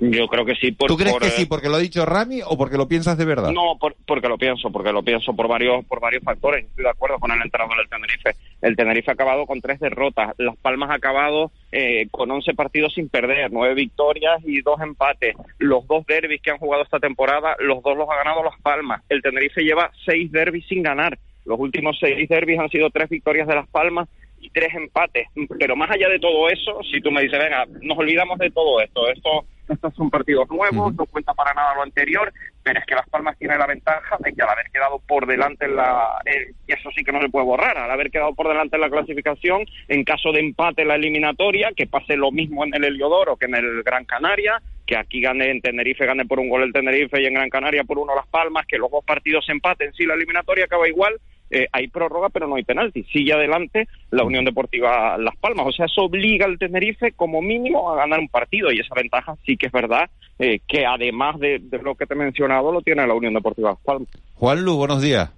Yo creo que sí. Por, ¿Tú crees por, que eh, sí porque lo ha dicho Rami o porque lo piensas de verdad? No, por- porque lo pienso, porque lo pienso por varios por varios factores. Estoy de acuerdo con el entrenador del Tenerife. El Tenerife ha acabado con tres derrotas. Las Palmas ha acabado eh, con 11 partidos sin perder, nueve victorias y dos empates. Los dos derbis que han jugado esta temporada, los dos los ha ganado Las Palmas. El Tenerife lleva seis derbis sin ganar. Los últimos seis derbis han sido tres victorias de Las Palmas y tres empates. Pero más allá de todo eso, si tú me dices, venga, nos olvidamos de todo esto, esto estos son partidos nuevos, no cuenta para nada lo anterior, pero es que Las Palmas tiene la ventaja de que al haber quedado por delante en la... eh, y eso sí que no se puede borrar, al haber quedado por delante en la clasificación, en caso de empate en la eliminatoria, que pase lo mismo en el Heliodoro que en el Gran Canaria, que aquí gane en Tenerife, gane por un gol el Tenerife y en Gran Canaria por uno Las Palmas, que los dos partidos se empaten, si la eliminatoria acaba igual, eh, hay prórroga pero no hay penalti. Sigue adelante la Unión Deportiva Las Palmas. O sea, eso obliga al Tenerife como mínimo a ganar un partido y esa ventaja sí que es verdad eh, que además de, de lo que te he mencionado lo tiene la Unión Deportiva Las Palmas. Juan Lu, buenos días.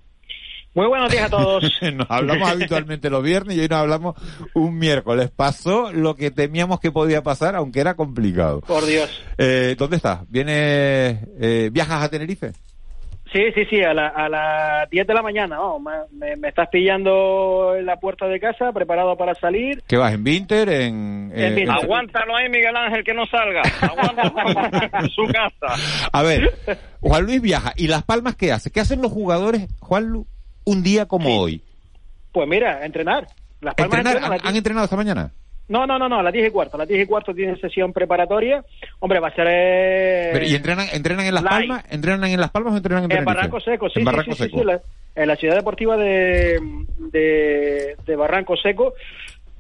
Muy buenos días a todos. nos hablamos habitualmente los viernes y hoy nos hablamos un miércoles. Pasó lo que temíamos que podía pasar, aunque era complicado. Por Dios. Eh, ¿Dónde estás? ¿Vienes, eh, viajas a Tenerife? Sí, sí, sí, a, la- a las 10 de la mañana. Me, estás pillando en la puerta de casa, preparado para salir. ¿Qué vas? ¿En Winter? ¿En, En Winter. Aguántalo ahí, Miguel Ángel, que no salga. Aguántalo en su casa. A ver, Juan Luis viaja. ¿Y Las Palmas qué hace? ¿Qué hacen los jugadores, Juan Lu, un día como hoy? Pues mira, entrenar. Las Palmas ¿Entrenar? ¿Han, han entrenado esta mañana? No, no, no, no, a las 10 y cuarto. A las 10 y cuarto tienen sesión preparatoria. Hombre, va a ser... eh, Pero, ¿Y entrenan, entrenan en Las light. Palmas? ¿Entrenan en Las Palmas o entrenan en En Tenerife? Barranco Seco, sí, En sí, Barranco sí, sí, Seco. sí, la- en la ciudad deportiva de, de, de Barranco Seco.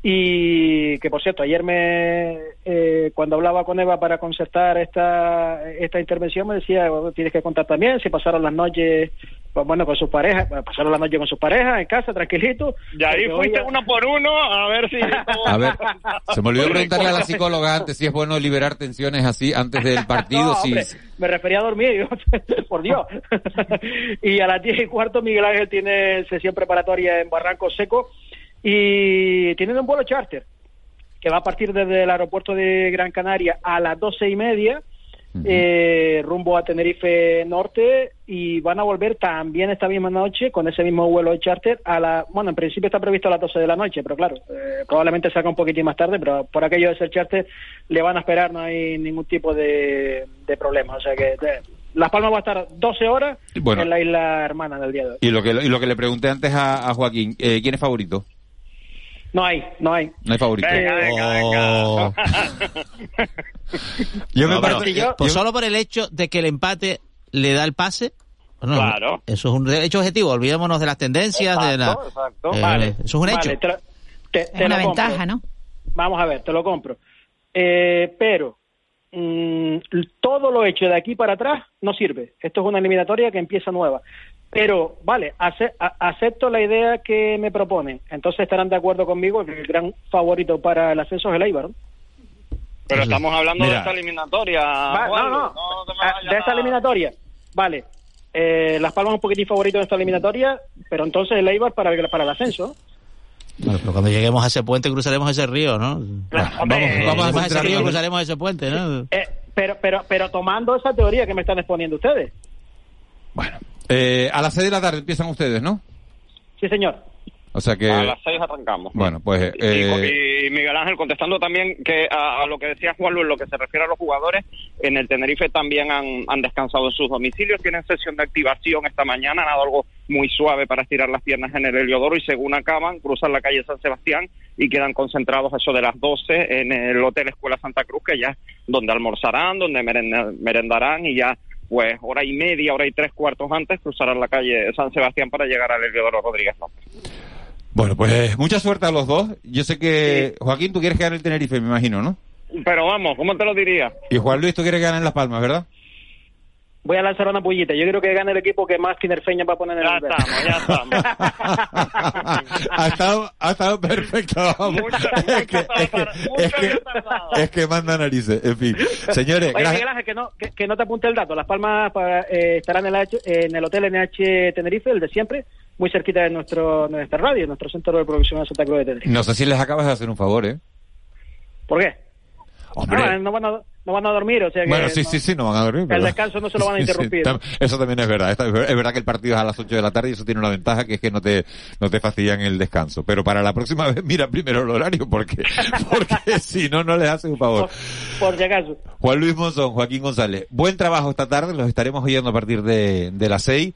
Y que, por cierto, ayer me eh, cuando hablaba con Eva para concertar esta, esta intervención, me decía, bueno, tienes que contar también si pasaron las noches, pues, bueno, con sus parejas, bueno, pasaron la noche con sus parejas, en casa, tranquilito. Y ahí fuiste uno por uno a ver si... A ver, se me olvidó preguntarle a la psicóloga antes si es bueno liberar tensiones así antes del partido. No, si, hombre, me refería a dormir, por Dios. y a las 10 y cuarto Miguel Ángel tiene sesión preparatoria en Barranco Seco y tienen un vuelo charter que va a partir desde el aeropuerto de Gran Canaria a las doce y media eh, rumbo a Tenerife Norte y van a volver también esta misma noche con ese mismo vuelo de charter a la, bueno, en principio está previsto a las 12 de la noche, pero claro, eh, probablemente salga un poquitín más tarde, pero por aquello de ser charter le van a esperar, no hay ningún tipo de, de problema, o sea que Las Palmas va a estar 12 horas Bueno. en la isla hermana del día de hoy. Y lo que, y lo que le pregunté antes a, a Joaquín, eh, ¿quién es favorito? No hay, no hay. No hay favorito. Venga, Oh. Yo me No, eh, pues solo por el hecho de que el empate le da el pase. bueno, Claro. Eso es un hecho objetivo. Olvidémonos de las tendencias. de la, Exacto, exacto. Eh, Vale. Eso es un hecho. Vale, te lo- te- te Es una compro. ventaja, ¿no? Vamos a ver, te lo compro. Eh, pero mm, todo lo hecho de aquí para atrás no sirve. Esto es una eliminatoria que empieza nueva. Pero, vale, ace- acepto la idea que me proponen. Entonces estarán de acuerdo conmigo que el gran favorito para el ascenso es el Eibar. ¿no? Pero estamos hablando Mira. de esta eliminatoria. Va- Juan, no, no. me Ah, de esta eliminatoria, vale. Eh, Las Palmas un poquitín favorito en esta eliminatoria, pero entonces el Eibar para el, para el ascenso. Bueno, pero cuando lleguemos a ese puente cruzaremos ese río, ¿no? vamos, hombre, vamos a ese río cruzaremos ese puente, ¿no? Eh, pero, pero, pero tomando esa teoría que me están exponiendo ustedes. Eh, a las 6 de la tarde empiezan ustedes, ¿no? Sí, señor. O sea que... A las seis arrancamos. Bueno, pues... Y, eh, y Miguel Ángel contestando también que a, a lo que decía Juan Luis, en lo que se refiere a los jugadores, en el Tenerife también han, han descansado en sus domicilios, tienen sesión de activación esta mañana, han dado algo muy suave para estirar las piernas en el Heliodoro y según acaban, cruzan la calle San Sebastián y quedan concentrados a eso de las 12 en el Hotel Escuela Santa Cruz, que ya es donde almorzarán, donde merenda- merendarán y ya pues hora y media, hora y tres cuartos antes cruzarán la calle San Sebastián para llegar al Heliodoro Rodríguez López. Bueno, pues mucha suerte a los dos. Yo sé que... Joaquín, tú quieres gane el Tenerife, me imagino, ¿no? Pero vamos, ¿cómo te lo diría? Y Juan Luis, tú quieres gane en Las Palmas, ¿verdad? Voy a lanzar una pullita. Yo creo que gane el equipo que más tinerfeña va a poner en Ya el verde. estamos, ya estamos. ha, estado, ha estado perfecto. es, que, es, que, es, que, es que manda narices. En fin. Señores, Oye, gracias. Miguel Ángel, que no, que, que no te apunte el dato. Las Palmas para, eh, estarán en el, H- en el Hotel NH Tenerife, el de siempre, muy cerquita de nuestro, nuestra radio, nuestro centro de producción de Santa Cruz de Tenerife. No sé si les acabas de hacer un favor, ¿eh? ¿Por qué? Hombre. Ah, no, van a, no van a dormir, o sea que... Bueno, sí, no- sí, sí, no van a dormir. El pero- descanso no se lo van a Sí, sí, interrumpir. tam- eso también es verdad. Es verdad que el partido es a las 8 de la tarde y eso tiene una ventaja que es que no te, no te fastidian el descanso. Pero para la próxima vez mira primero el horario porque, porque si no, no les haces un favor. Por si acaso. Juan Luis Monzón, Joaquín González, buen trabajo esta tarde, los estaremos oyendo a partir de, de las 6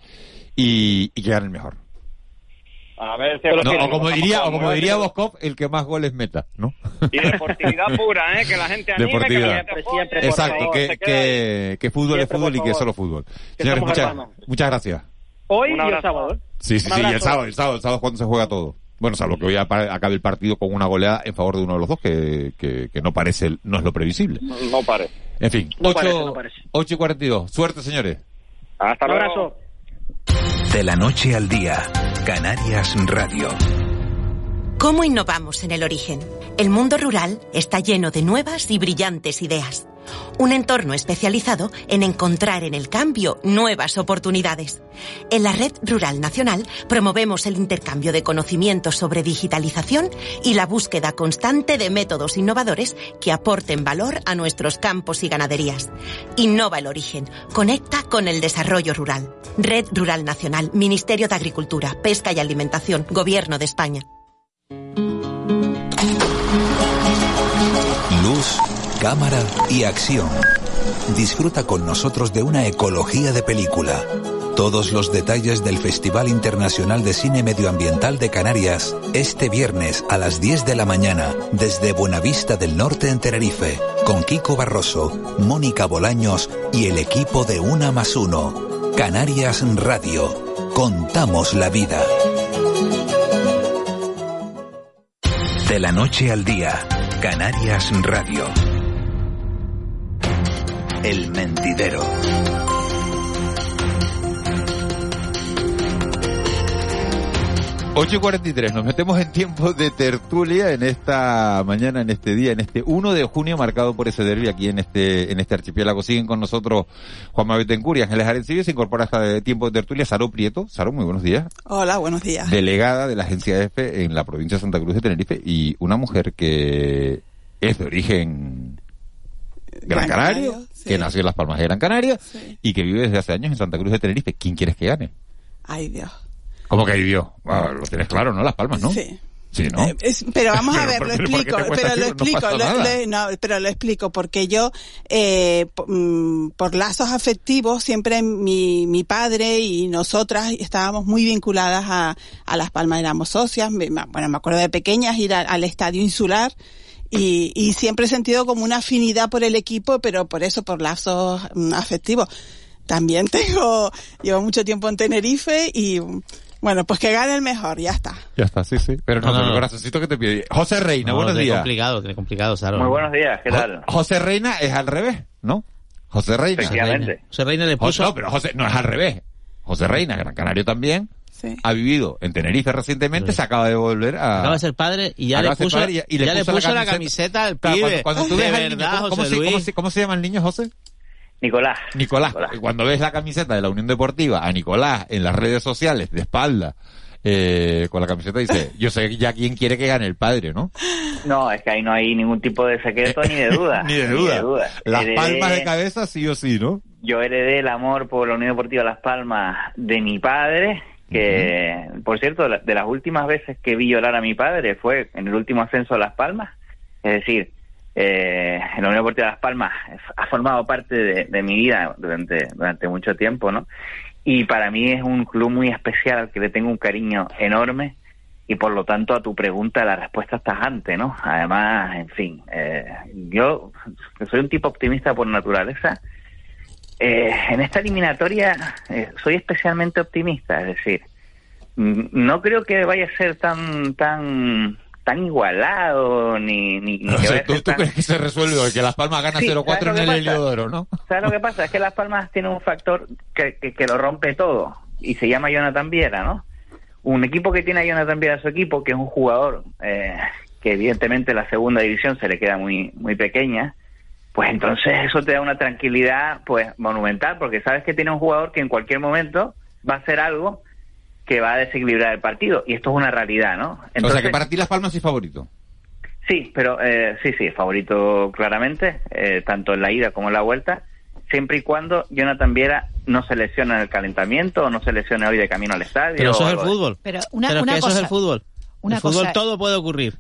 y, y que ganen mejor. A ver si No, o como diría, o como diría Boskov, el que más goles meta, ¿no? Y deportividad pura, ¿eh? Que la gente anime, que la gente por Exacto, favor, que, que, que fútbol es Siempre, fútbol y que es solo fútbol. Que Señores, muchas, muchas gracias. Hoy y el sábado. ¿eh? Sí, sí, sí, y el sábado, el sábado, el sábado es cuando se juega todo. Bueno, salvo que hoy acabe el partido con una goleada en favor de uno de los dos, que, que, que no parece, no es lo previsible. No pare. En fin, No 8, parece, no parece. 8 y 42. Suerte, señores. Hasta Un luego. abrazo. De la noche al día, Canarias Radio. ¿Cómo innovamos en el origen? El mundo rural está lleno de nuevas y brillantes ideas. Un entorno especializado en encontrar en el cambio nuevas oportunidades. En la Red Rural Nacional promovemos el intercambio de conocimientos sobre digitalización y la búsqueda constante de métodos innovadores que aporten valor a nuestros campos y ganaderías. Innova el origen. Conecta con el desarrollo rural. Red Rural Nacional, Ministerio de Agricultura, Pesca y Alimentación, Gobierno de España. Cámara y acción. Disfruta con nosotros de una ecología de película. Todos los detalles del Festival Internacional de Cine Medioambiental de Canarias este viernes a las 10 de la mañana desde Buenavista del Norte en Tenerife con Kiko Barroso, Mónica Bolaños y el equipo de Una más Uno. Canarias Radio. Contamos la vida. De la noche al día, Canarias Radio. El mentidero. 8 y 43, nos metemos en tiempo de tertulia en esta mañana, en este día, en este 1 de junio, marcado por ese derbi aquí en este, en este archipiélago. Siguen con nosotros Juan Mabetencur y Ángeles Arencibia, se incorpora hasta de tiempo de tertulia Saro Prieto. Saro, muy buenos días. Hola, buenos días. Delegada de la agencia EFE en la provincia de Santa Cruz de Tenerife y una mujer que es de origen Gran, Canario, que nació en Las Palmas de Gran Canaria y que vive desde hace años en Santa Cruz de Tenerife. ¿Quién quieres que gane? Ay, Dios. ¿Cómo que vivió? Ah, lo tienes claro, ¿no? Las Palmas, ¿no? Sí. Sí, ¿no? Eh, es- pero vamos a ver, ¿por lo explico, pero lo? No explico, pasa lo- no, pero lo explico porque yo, eh, mm, por lazos afectivos, siempre mi, mi padre y nosotras estábamos muy vinculadas a, a Las Palmas, éramos socias, me- bueno, me acuerdo de pequeñas ir a- al estadio insular y, y siempre he sentido como una afinidad por el equipo, pero por eso, por lazos mm, afectivos. También tengo, llevo mucho tiempo en Tenerife y, bueno, pues que gane el mejor, ya está. Ya está, sí, sí. Pero no, No, no, el corazoncito que te pide. José Reina, No, buenos días. complicado, tiene complicado, Saro. Muy buenos días, ¿qué tal? José Reina es al revés, ¿no? José Reina. Efectivamente. José Reina le José- puso... no, pero José, no es al revés. José Reina, Gran Canario también, Sí. ha vivido en Tenerife recientemente, se acaba de volver a... Acaba de ser padre y ya le puso, padre y- y le ya le puso la la camiseta. al pibe. cuando, cuando tú de ves al verdad, niño, ¿cómo, José se, Luis. cómo se- cómo se llama el niño, José? Nicolás. Nicolás. Cuando ves la camiseta de la Unión Deportiva a Nicolás en las redes sociales, de espalda, eh, con la camiseta, dice, yo sé ya quién quiere que gane el padre, ¿no? No, es que ahí no hay ningún tipo de secreto ni de duda. Ni de duda. Las Heredé- palmas de cabeza sí o sí, ¿no? Yo heredé el amor por la Unión Deportiva Las Palmas de mi padre, que, por cierto, de las últimas veces que vi llorar a mi padre fue en el último ascenso a Las Palmas. Es decir, eh, la Unión Deportiva Las Palmas ha formado parte de, de mi vida durante, durante mucho tiempo, ¿no? Y para mí es un club muy especial al que le tengo un cariño enorme y por lo tanto a tu pregunta la respuesta es tajante, ¿no? Además, en fin, eh, yo soy un tipo optimista por naturaleza. Eh, en esta eliminatoria eh, soy especialmente optimista, es decir, no creo que vaya a ser tan tan tan igualado ni ni, ni O que sea, vaya a ¿tú, tú tan- crees que se resuelve que Las Palmas gana Sí, 0-4 ¿sabes en el? Heliodoro, no? ¿Sabes lo que pasa? Es que Las Palmas tiene un factor que, que, que lo rompe todo y se llama Jonathan Viera, ¿no? Un equipo que tiene a Jonathan Viera a su equipo, que es un jugador eh, que evidentemente la segunda división se le queda muy, muy pequeña, pues entonces eso te da una tranquilidad pues monumental porque sabes que tiene un jugador que en cualquier momento va a hacer algo que va a desequilibrar el partido y esto es una realidad, ¿no? o sea que para ti Las Palmas es favorito. Sí, pero eh, sí, sí, favorito claramente, eh, tanto en la ida como en la vuelta, siempre y cuando Jonathan Viera no se lesione en el calentamiento o no se lesione hoy de camino al estadio. Pero eso es el fútbol. Pero una, Pero es una que eso es el fútbol. una el fútbol cosa- todo puede ocurrir.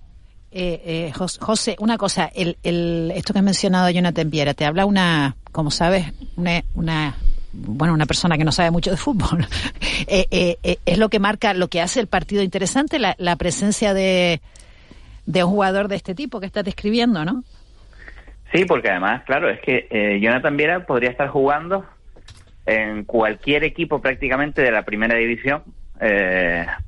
Eh, eh, Jos- José, una cosa, el, el, esto que has mencionado Jonathan Viera, te habla una, como sabes, una, bueno, una persona que no sabe mucho de fútbol. Eh, eh, eh, es lo que marca, lo que hace el partido interesante, la, la presencia de, de un jugador de este tipo que estás describiendo, ¿no? Sí, porque además, claro, es que eh, Jonathan Viera podría estar jugando en cualquier equipo prácticamente de la primera división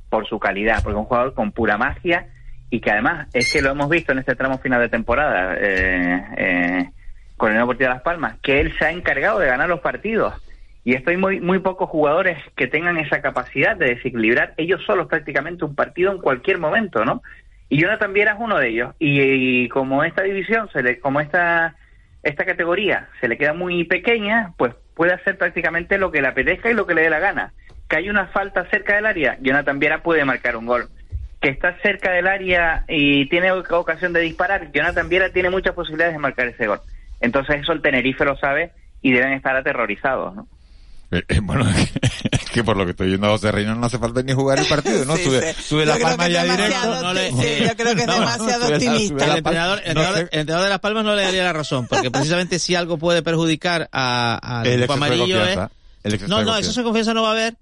por su calidad, porque es un jugador con pura magia y que además es que lo hemos visto en este tramo final de temporada eh, eh, con el Nuevo Deportivo de Las Palmas, que él se ha encargado de ganar los partidos. Y esto hay muy, muy pocos jugadores que tengan esa capacidad de desequilibrar ellos solos prácticamente un partido en cualquier momento, ¿no? Y Jonathan Viera es uno de ellos. Y, y como esta división, se le, como esta, esta categoría se le queda muy pequeña, pues puede hacer prácticamente lo que le apetezca y lo que le dé la gana. Que hay una falta cerca del área, Jonathan Viera puede marcar un gol. Que está cerca del área y tiene ocasión de disparar, Jonathan Viera tiene muchas posibilidades de marcar ese gol. Entonces eso el Tenerife lo sabe y deben estar aterrorizados, ¿no? Eh, eh, bueno, es que por lo que estoy viendo a José Reina no hace falta ni jugar el partido, ¿no? Sí, sube, sí. sube la palma ya directo. demasiado- No le- sí, yo creo que es No, demasiado optimista. El entrenador, el no entrenador- sé. el entrenador de Las Palmas no le daría la razón, porque precisamente si algo puede perjudicar a- al El amarillo es... El No, no, eso de confianza no va a haber,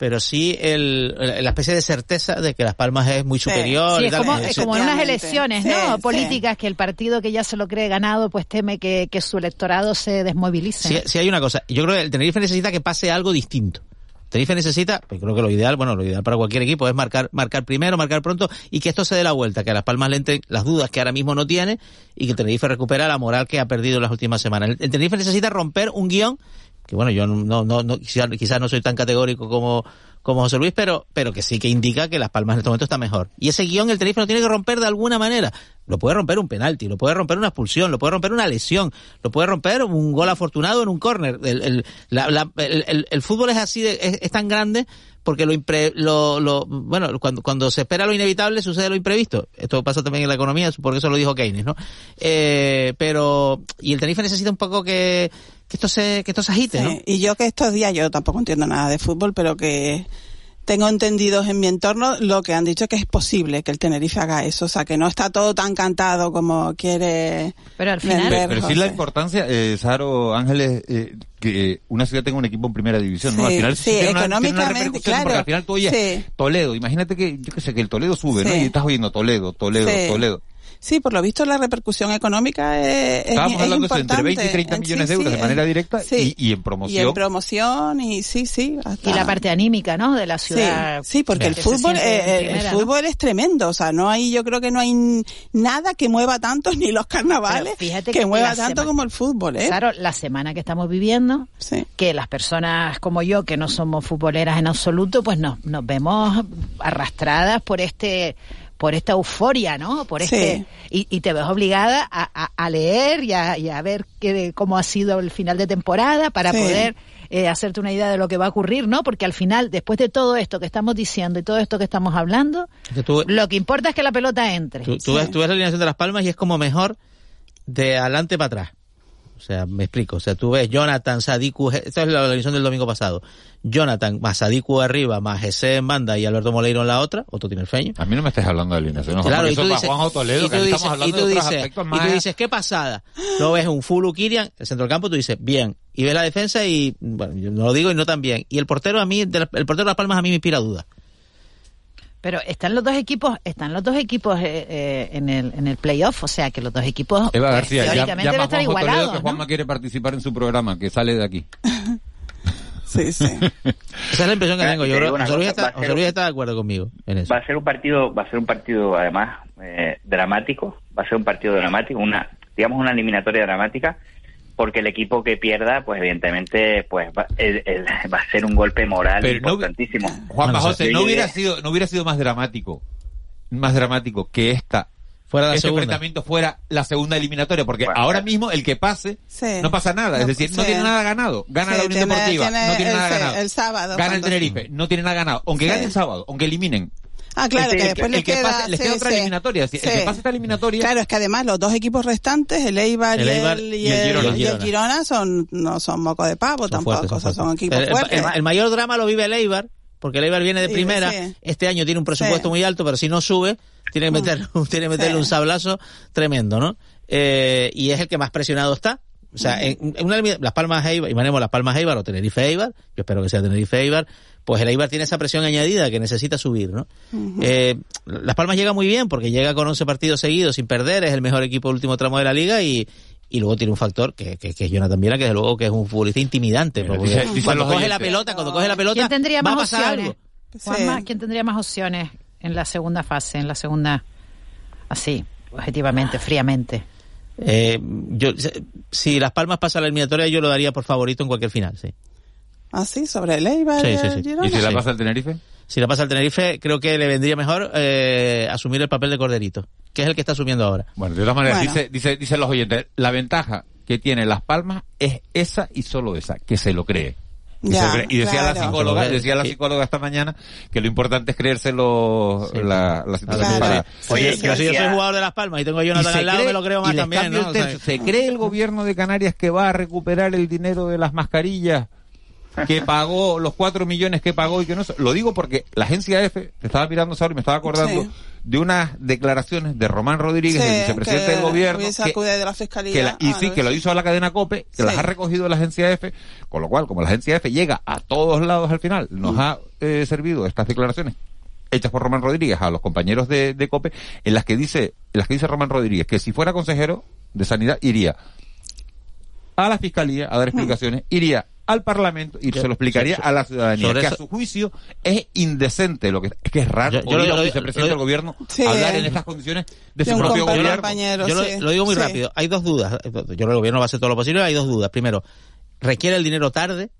pero sí el, el- la especie de certeza de que Las Palmas es muy superior. Sí, es como, es como en unas elecciones, Sí, ¿no? sí. Políticas que el partido que ya se lo cree ganado, pues teme que, que su electorado se desmovilice. Sí, sí hay una cosa. Yo creo que el Tenerife necesita que pase algo distinto. Tenerife necesita, pues creo que lo ideal, bueno, lo ideal para cualquier equipo es marcar, marcar primero, marcar pronto y que esto se dé la vuelta, que a Las Palmas le entren las dudas que ahora mismo no tiene y que el Tenerife recupera la moral que ha perdido en las últimas semanas. El, el Tenerife necesita romper un guion que bueno, yo no, no, no quizás, quizás no soy tan categórico como, como José Luis, pero, pero que sí que indica que Las Palmas en este momento está mejor. Y ese guion el Tenerife lo tiene que romper de alguna manera. Lo puede romper un penalti, lo puede romper una expulsión, lo puede romper una lesión, lo puede romper un gol afortunado en un córner. El, el, el- el- fútbol es así, de- es, es tan grande porque lo, impre- lo, lo bueno cuando, cuando se espera lo inevitable sucede lo imprevisto esto pasa también en la economía por eso lo dijo Keynes no eh, pero y el Tenerife necesita un poco que, que esto se que esto se agite Sí, no Y yo que estos días, yo tampoco entiendo nada de fútbol, pero que tengo entendidos en mi entorno lo que han dicho que es posible que el Tenerife haga eso, o sea, que no está todo tan cantado como quiere Pero al vender Pero, pero sí la importancia, eh, Saro Ángeles, eh, que una ciudad tenga un equipo en primera división, ¿no? Sí, al final sí, tiene una- tiene una económicamente, claro. Porque al final tú oyes Sí. Toledo, imagínate que, yo qué sé, que el Toledo sube, ¿no? Y estás oyendo Toledo, Toledo, Sí. Toledo. Sí, por lo visto la repercusión económica es, es, Estábamos es hablando importante. entre 20 y 30 En- millones sí, de euros sí, de manera en- directa sí. y, y en Y en promoción. promoción y sí, sí. hasta- Y la parte anímica, ¿no? De la ciudad. Sí, sí, porque el fútbol, en eh, el ¿no? fútbol es tremendo, o sea, no hay, yo creo que no hay nada que mueva tanto ni los carnavales fíjate que, que mueva tanto como el fútbol, ¿eh? Claro, la semana que estamos viviendo, que las personas como yo, que no somos futboleras en absoluto, pues nos, nos vemos arrastradas por este por esta euforia, ¿no? Por Sí. este y, y te ves obligada a, a- a leer y a, y a ver qué, cómo ha sido el final de temporada para Sí. poder eh, hacerte una idea de lo que va a ocurrir, ¿no? Porque al final, después de todo esto que estamos diciendo y todo esto que estamos hablando, Que tú, lo que importa es que la pelota entre. tú, tú ves, tú ves la alineación de Las Palmas y es como mejor de adelante para atrás. O sea, me explico. O sea, tú ves Jonathan, Sadiku, esta es la alineación del domingo pasado. Jonathan, más Sadiku arriba, más Jesse en banda y Alberto Moleiro en la otra, otro tinerfeño. A mí no me estés hablando de alineación, no, Claro, y tú dices, Toledo, y tú dices, estamos y hablando tú de otros dices, aspectos y más. tú dices, qué pasada. Luego ves un full Ukirian, el centro del campo, tú dices, bien. Y ves la defensa y, bueno, yo no lo digo y no tan bien. Y el portero a mí, el portero de Las Palmas a mí me inspira duda. Pero están los dos equipos, están los dos equipos eh, eh, en el en el playoff, o sea que los dos equipos Eva pues, García, ya, teóricamente llama deben a estar igualados. que ¿no? Juanma quiere participar en su programa, que sale de aquí. Sí, sí. Esa es la impresión que tengo. te Yo creo cosa, está, va un- está de acuerdo conmigo en eso. Va a ser un partido, va a ser un partido además eh, dramático, va a ser un partido dramático, una digamos una eliminatoria dramática, porque el equipo que pierda, pues evidentemente, pues va, el- el- va a ser un golpe moral Pero no- importantísimo. Juanma José, no hubiera sido, no hubiera sido más dramático, más dramático que esta, fuera este segunda. enfrentamiento fuera la segunda eliminatoria, porque ahora mismo el que pase Sí. no pasa nada, es No, decir, no tiene nada ganado, gana Sí, la Unión tiene- Deportiva, tiene no tiene el, nada ganado, el sábado. gana el Tenerife, no tiene nada ganado, aunque Sí. gane el sábado, aunque eliminen. Ah, claro, El que después el les que queda, pase- les sí, queda otra sí. eliminatoria, el que Sí. pase esta eliminatoria- Claro, es que además los dos equipos restantes, el Eibar, El y, el, y el Girona. y el Girona son, no son moco de pavo Son tampoco, fuertes, son equipos fuertes. el- el mayor drama lo vive el Eibar, porque el Eibar viene de Sí, primera. sí. Este año tiene un presupuesto Sí. muy alto, pero si no sube, tiene que, meter, tiene que meterle Sí. un sablazo tremendo, ¿no? Eh, y es el que más presionado está. O sea, en, en una Las Palmas Eibar, imaginemos Las Palmas Eibar o Tenerife Eibar, yo espero que sea Tenerife Eibar, pues el Eibar tiene esa presión añadida que necesita subir, ¿no? Eh, Las Palmas llega muy bien porque llega con 11 partidos seguidos sin perder, es el mejor equipo del último tramo de la liga y, y luego tiene un factor que, que, que es Jonathan Viera, que desde luego que es un futbolista intimidante. dice- dicen cuando coge la pelota, cuando coge la pelota, ¿Quién tendría va a más pasar opciones? algo. Juanma, ¿quién tendría más opciones en la segunda fase, en la segunda, así, objetivamente, fríamente? Eh, yo, si Las Palmas pasa a la eliminatoria, yo lo daría por favorito en cualquier final, sí. Ah, sí, sobre el Eibar Sí, y sí, el sí. Girona. ¿Y si la pasa el Tenerife? Si la pasa al Tenerife, creo que le vendría mejor eh, asumir el papel de Corderito, que es el que está asumiendo ahora. Bueno, de todas maneras, Bueno. dice, dice, dicen los oyentes, la ventaja que tiene Las Palmas es esa y solo esa, que se lo cree. Ya, y decía la psicóloga, decía la psicóloga esta mañana que lo importante es creérselo la, la situación Claro. para. Oye, Sí, si yo soy jugador de Las Palmas y tengo a Jonathan al lado, cree- me lo creo más también. ¿Se cree el gobierno de Canarias que va a recuperar el dinero de las mascarillas que pagó, los cuatro millones que pagó y que no? Lo digo porque la agencia F, te estaba mirando ahora y me estaba acordando Sí. de unas declaraciones de Román Rodríguez, Sí, el vicepresidente que del gobierno, que, de la fiscalía. que la- y Ah, sí, no, que lo hizo a la cadena COPE, que Sí. las ha recogido la agencia F, con lo cual, como la agencia F llega a todos lados al final, nos Mm. ha eh, servido estas declaraciones hechas por Román Rodríguez a los compañeros de, de COPE, en las que dice, en las que dice Román Rodríguez que si fuera consejero de Sanidad iría a la fiscalía a dar Mm. explicaciones, iría al Parlamento y se lo explicaría so- a la ciudadanía, que eso- a su juicio es indecente lo que es que es raro Yo- yo oír lo- a un lo- vicepresidente lo- del gobierno Sí. hablar en estas condiciones de De su un propio gobierno. compañero, yo lo, sí. lo digo muy Sí. rápido. Hay dos dudas. Yo creo que el gobierno va a hacer todo lo posible. Hay dos dudas. Primero, requiere el dinero tarde.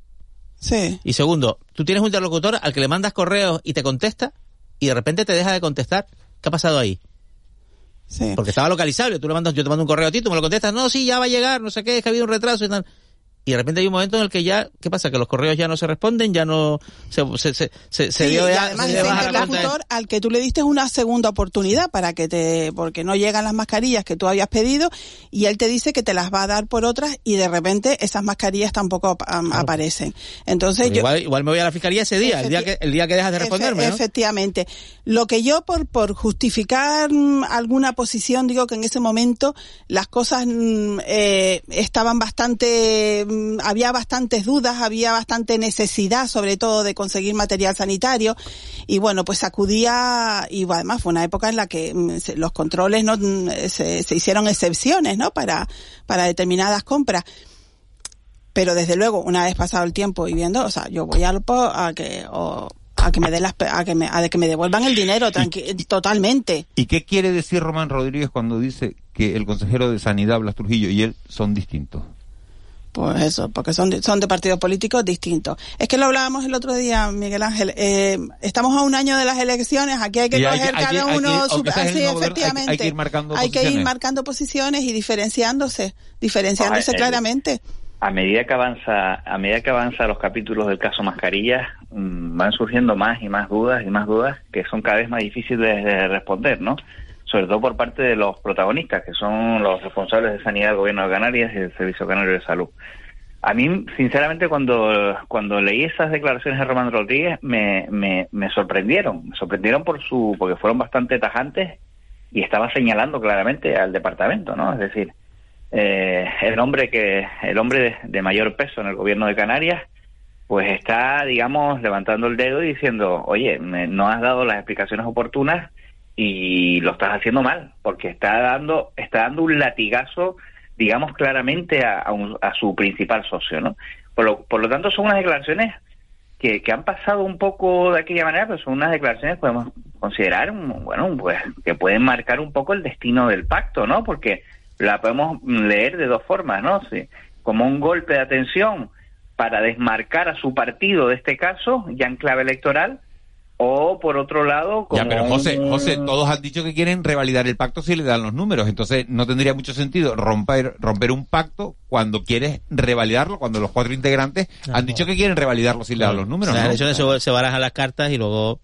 Sí. Y segundo, tú tienes un interlocutor al que le mandas correos y te contesta y de repente te deja de contestar. ¿Qué ha pasado ahí? Sí. Porque estaba localizable. Tú le mandas, yo te mando un correo a ti, tú me lo contestas. No, sí, ya va a llegar, no sé qué, es que ha habido un retraso y tal. Y de repente hay un momento en el que ya, ¿qué pasa? Que los correos ya no se responden, ya no se, se, se, se, se Sí, dio de y además se de- interlocutor al que tú le diste una segunda oportunidad para que te, porque no llegan las mascarillas que tú habías pedido y él te dice que te las va a dar por otras y de repente esas mascarillas tampoco am, aparecen. Entonces yo, igual, igual me voy a la fiscalía ese día, el día que, el día que dejas de Efe- responderme, ¿no? Efectivamente. Lo que yo por, por justificar mm, alguna posición digo que en ese momento las cosas mm, eh, estaban bastante, había bastantes dudas, había bastante necesidad sobre todo de conseguir material sanitario. Y bueno pues acudía y además fue una época en la que mm, los controles no Mm, se, se hicieron excepciones no para para determinadas compras. Pero desde luego una vez pasado el tiempo y viendo o sea yo voy al po- a que o, a que me den las a que me a que me devuelvan el dinero tranqui- totalmente. ¿Y qué quiere decir Román Rodríguez cuando dice que el consejero de Sanidad, Blas Trujillo, y él son distintos? Pues eso porque son de, son de partidos políticos distintos. Es que lo hablábamos el otro día Miguel Ángel eh, estamos a un año de las elecciones aquí hay que Y coger hay cada hay uno su aunque seas el sí, nuevo gobierno, hay que- hay efectivamente que ir marcando Hay que ir posiciones. marcando posiciones y diferenciándose diferenciándose Ah, el- claramente. a medida que avanza a medida que avanza los capítulos del caso mascarillas mm, van surgiendo más y más dudas y más dudas que son cada vez más difíciles de responder no sobre todo por parte de los protagonistas que son los responsables de sanidad del gobierno de Canarias y del servicio canario de salud. A mí sinceramente cuando cuando leí esas declaraciones de Román Rodríguez me, me, me sorprendieron. Me sorprendieron por su porque fueron bastante tajantes y estaba señalando claramente al departamento no es decir eh, el hombre que el hombre de, de mayor peso en el gobierno de Canarias pues está digamos levantando el dedo y diciendo oye me- no has dado las explicaciones oportunas y lo estás haciendo mal porque está dando está dando un latigazo digamos claramente a, a un- a su principal socio no por lo, por lo tanto son unas declaraciones que, que han pasado un poco de aquella manera, pero son unas declaraciones que podemos considerar, bueno, pues que pueden marcar un poco el destino del pacto, ¿no? Porque la podemos leer de dos formas, ¿no? Sí, como un golpe de atención para desmarcar a su partido de este caso, ya en clave electoral, o por otro lado, como Ya, pero José, un- José, todos han dicho que quieren revalidar el pacto si le dan los números. Entonces, no tendría mucho sentido romper, romper un pacto cuando quieres revalidarlo, cuando los cuatro integrantes han dicho que quieren revalidarlo si le dan los números. Las ¿no? elecciones se, se barajan las cartas y luego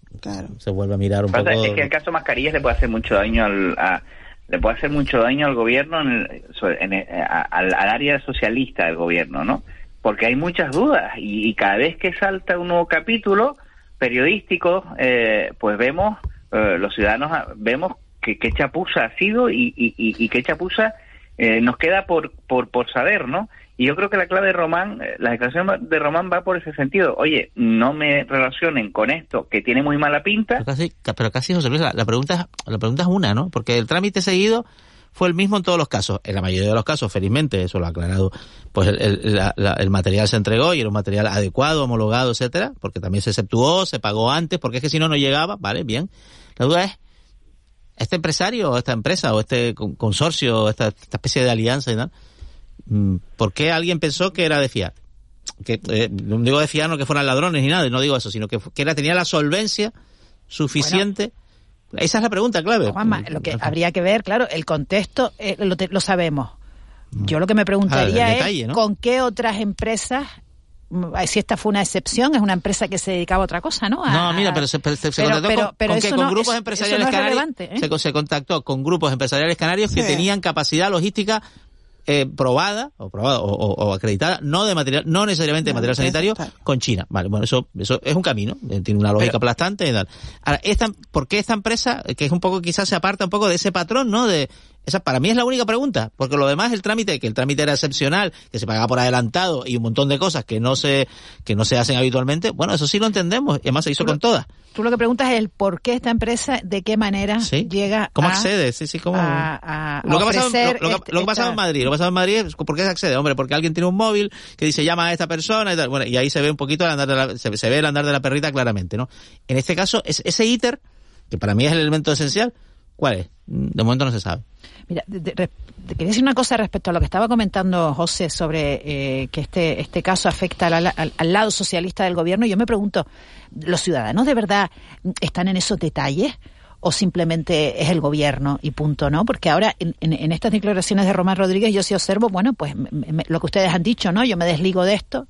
se vuelve a mirar un Pasa poco. es que el caso mascarillas le puede hacer mucho daño al a- le puede hacer mucho daño al gobierno en el- en el- a- al, al área socialista del gobierno no porque hay muchas dudas y, y cada vez que salta un nuevo capítulo periodístico eh, pues vemos eh, los ciudadanos ah, vemos que qué chapuza ha sido y, y, y- qué chapuza eh, nos queda por, por por saber no y yo creo que la clave de Román, eh, la declaración de Román va por ese sentido. Oye, no me relacionen con esto que tiene muy mala pinta. Pero casi, ca- pero casi José Luis, la, pregunta, la pregunta es una, ¿no? Porque el trámite seguido fue el mismo en todos los casos. En la mayoría de los casos, felizmente, eso lo ha aclarado, pues el, material se entregó y era un material adecuado, homologado, etcétera, porque también se exceptuó, se pagó antes, porque es que si no, no llegaba, ¿vale? Bien. La duda es, este empresario, o esta empresa, o este con- consorcio, esta, esta especie de alianza y tal, mm, ¿por qué alguien pensó que era de fiar? que eh, no digo de fiar no que fueran ladrones ni nada, no digo eso, sino que, que era, tenía la solvencia suficiente. Esa es la pregunta clave. Juanma, lo que habría que ver, claro, el contexto eh, lo, te- lo sabemos. Yo lo que me preguntaría Ah, es con qué otras empresas, si esta fue una excepción, es una empresa que se dedicaba a otra cosa, ¿no? A- No, mira, pero se, se- se Pero- contactó pero- con, pero con no- grupos eso- empresariales eso no es canarios. ¿eh? se, se contactó con grupos empresariales canarios que Sí. tenían capacidad logística eh, probada o probada o, o- o acreditada, no de material, no necesariamente de material sanitario, con China. Vale, bueno, eso, eso es un camino, eh, tiene una lógica aplastante y tal. Ahora, esta, ¿por qué esta empresa, que es un poco, quizás se aparta un poco de ese patrón, ¿no? De, esa para mí es la única pregunta, porque lo demás el trámite, que el trámite era excepcional, que se pagaba por adelantado y un montón de cosas que no se, que no se hacen habitualmente, bueno, eso sí lo entendemos, y además se hizo con todas. Tú lo que preguntas es el por qué esta empresa, de qué manera llega ¿Cómo a, accede? Sí, sí, ¿cómo? a- a- a lo que ha pasado, lo, lo este- lo que ha pasado en Madrid, lo que ha pasado en Madrid es ¿por qué se accede? Hombre, porque alguien tiene un móvil que dice llama a esta persona y tal. Bueno, y ahí se ve un poquito el andar de la, se, se ve el andar de la perrita claramente, ¿no? En este caso, es, ese íter, que para mí es el elemento esencial, ¿Cuál es? De momento no se sabe. Mira, te quería decir una cosa respecto a lo que estaba comentando José sobre eh, que este este caso afecta al, al- lado socialista del gobierno. Yo me pregunto, ¿los ciudadanos de verdad están en esos detalles? ¿O simplemente es el gobierno y punto, no? Porque ahora en, en- estas declaraciones de Román Rodríguez yo sí observo, bueno, pues me- lo que ustedes han dicho, ¿no? Yo me desligo de esto,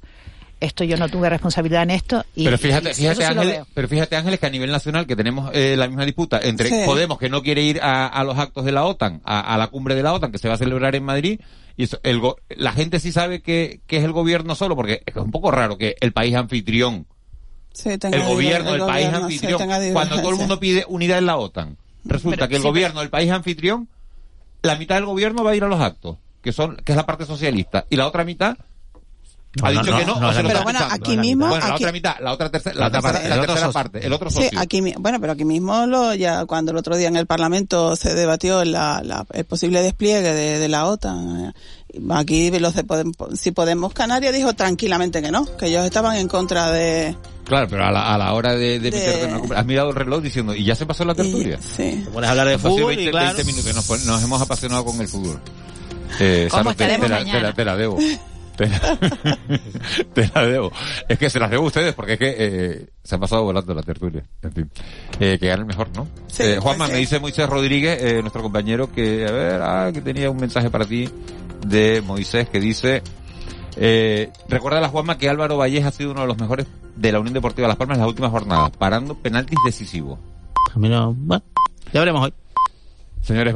esto yo no tuve responsabilidad en esto. Y, pero fíjate, y fíjate sí pero fíjate Ángeles que a nivel nacional que tenemos eh, la misma disputa entre Sí. Podemos que no quiere ir a, a los actos de la OTAN, a, a la cumbre de la OTAN que se va a celebrar en Madrid y eso, el go- la gente sí sabe que, que es el gobierno solo porque es un poco raro que el país anfitrión, Sí, tenga el gobierno del país gobierno, sí, anfitrión, cuando todo el mundo pide unidad en la OTAN, resulta Pero- que el sí, gobierno del país anfitrión, la mitad del gobierno va a ir a los actos, que son que es la parte socialista y la otra mitad ha dicho no, que no, Pero bueno, aquí mismo, Bueno, la otra mitad, la otra tercera, La tercera, parte, la el otro tercera socio. parte, el otro Sí, aquí, bueno, pero aquí mismo lo ya cuando el otro día en el Parlamento se debatió la, la- el posible despliegue de, de la OTAN. Aquí los de Podem- si Podemos Canarias dijo tranquilamente que no, que ellos estaban en contra de Claro, pero a la, a la hora de, de De- meterte en una cumbre, has mirado el reloj diciendo, y ya se pasó la tertulia. sí. Te pones a hablar de fútbol 20, y claro. 20 minutos, nos, nos hemos apasionado con el fútbol. Eh, ¿Cómo Saro, te, te la, te la- te la debo. Te la, te la debo. Es que se las debo a ustedes porque es que eh, se ha pasado volando la tertulia. En fin. Eh, que gane el mejor, ¿no? Sí, Eh, Juanma, pues me sí. dice Moisés Rodríguez, eh, nuestro compañero, que, a ver, ah, que tenía un mensaje para ti de Moisés que dice, eh, recuerda la Juanma que Álvaro Vallés ha sido uno de los mejores de la Unión Deportiva Las Palmas en las últimas jornadas, parando penaltis decisivos. A mí no, bueno, ya veremos hoy. Señores,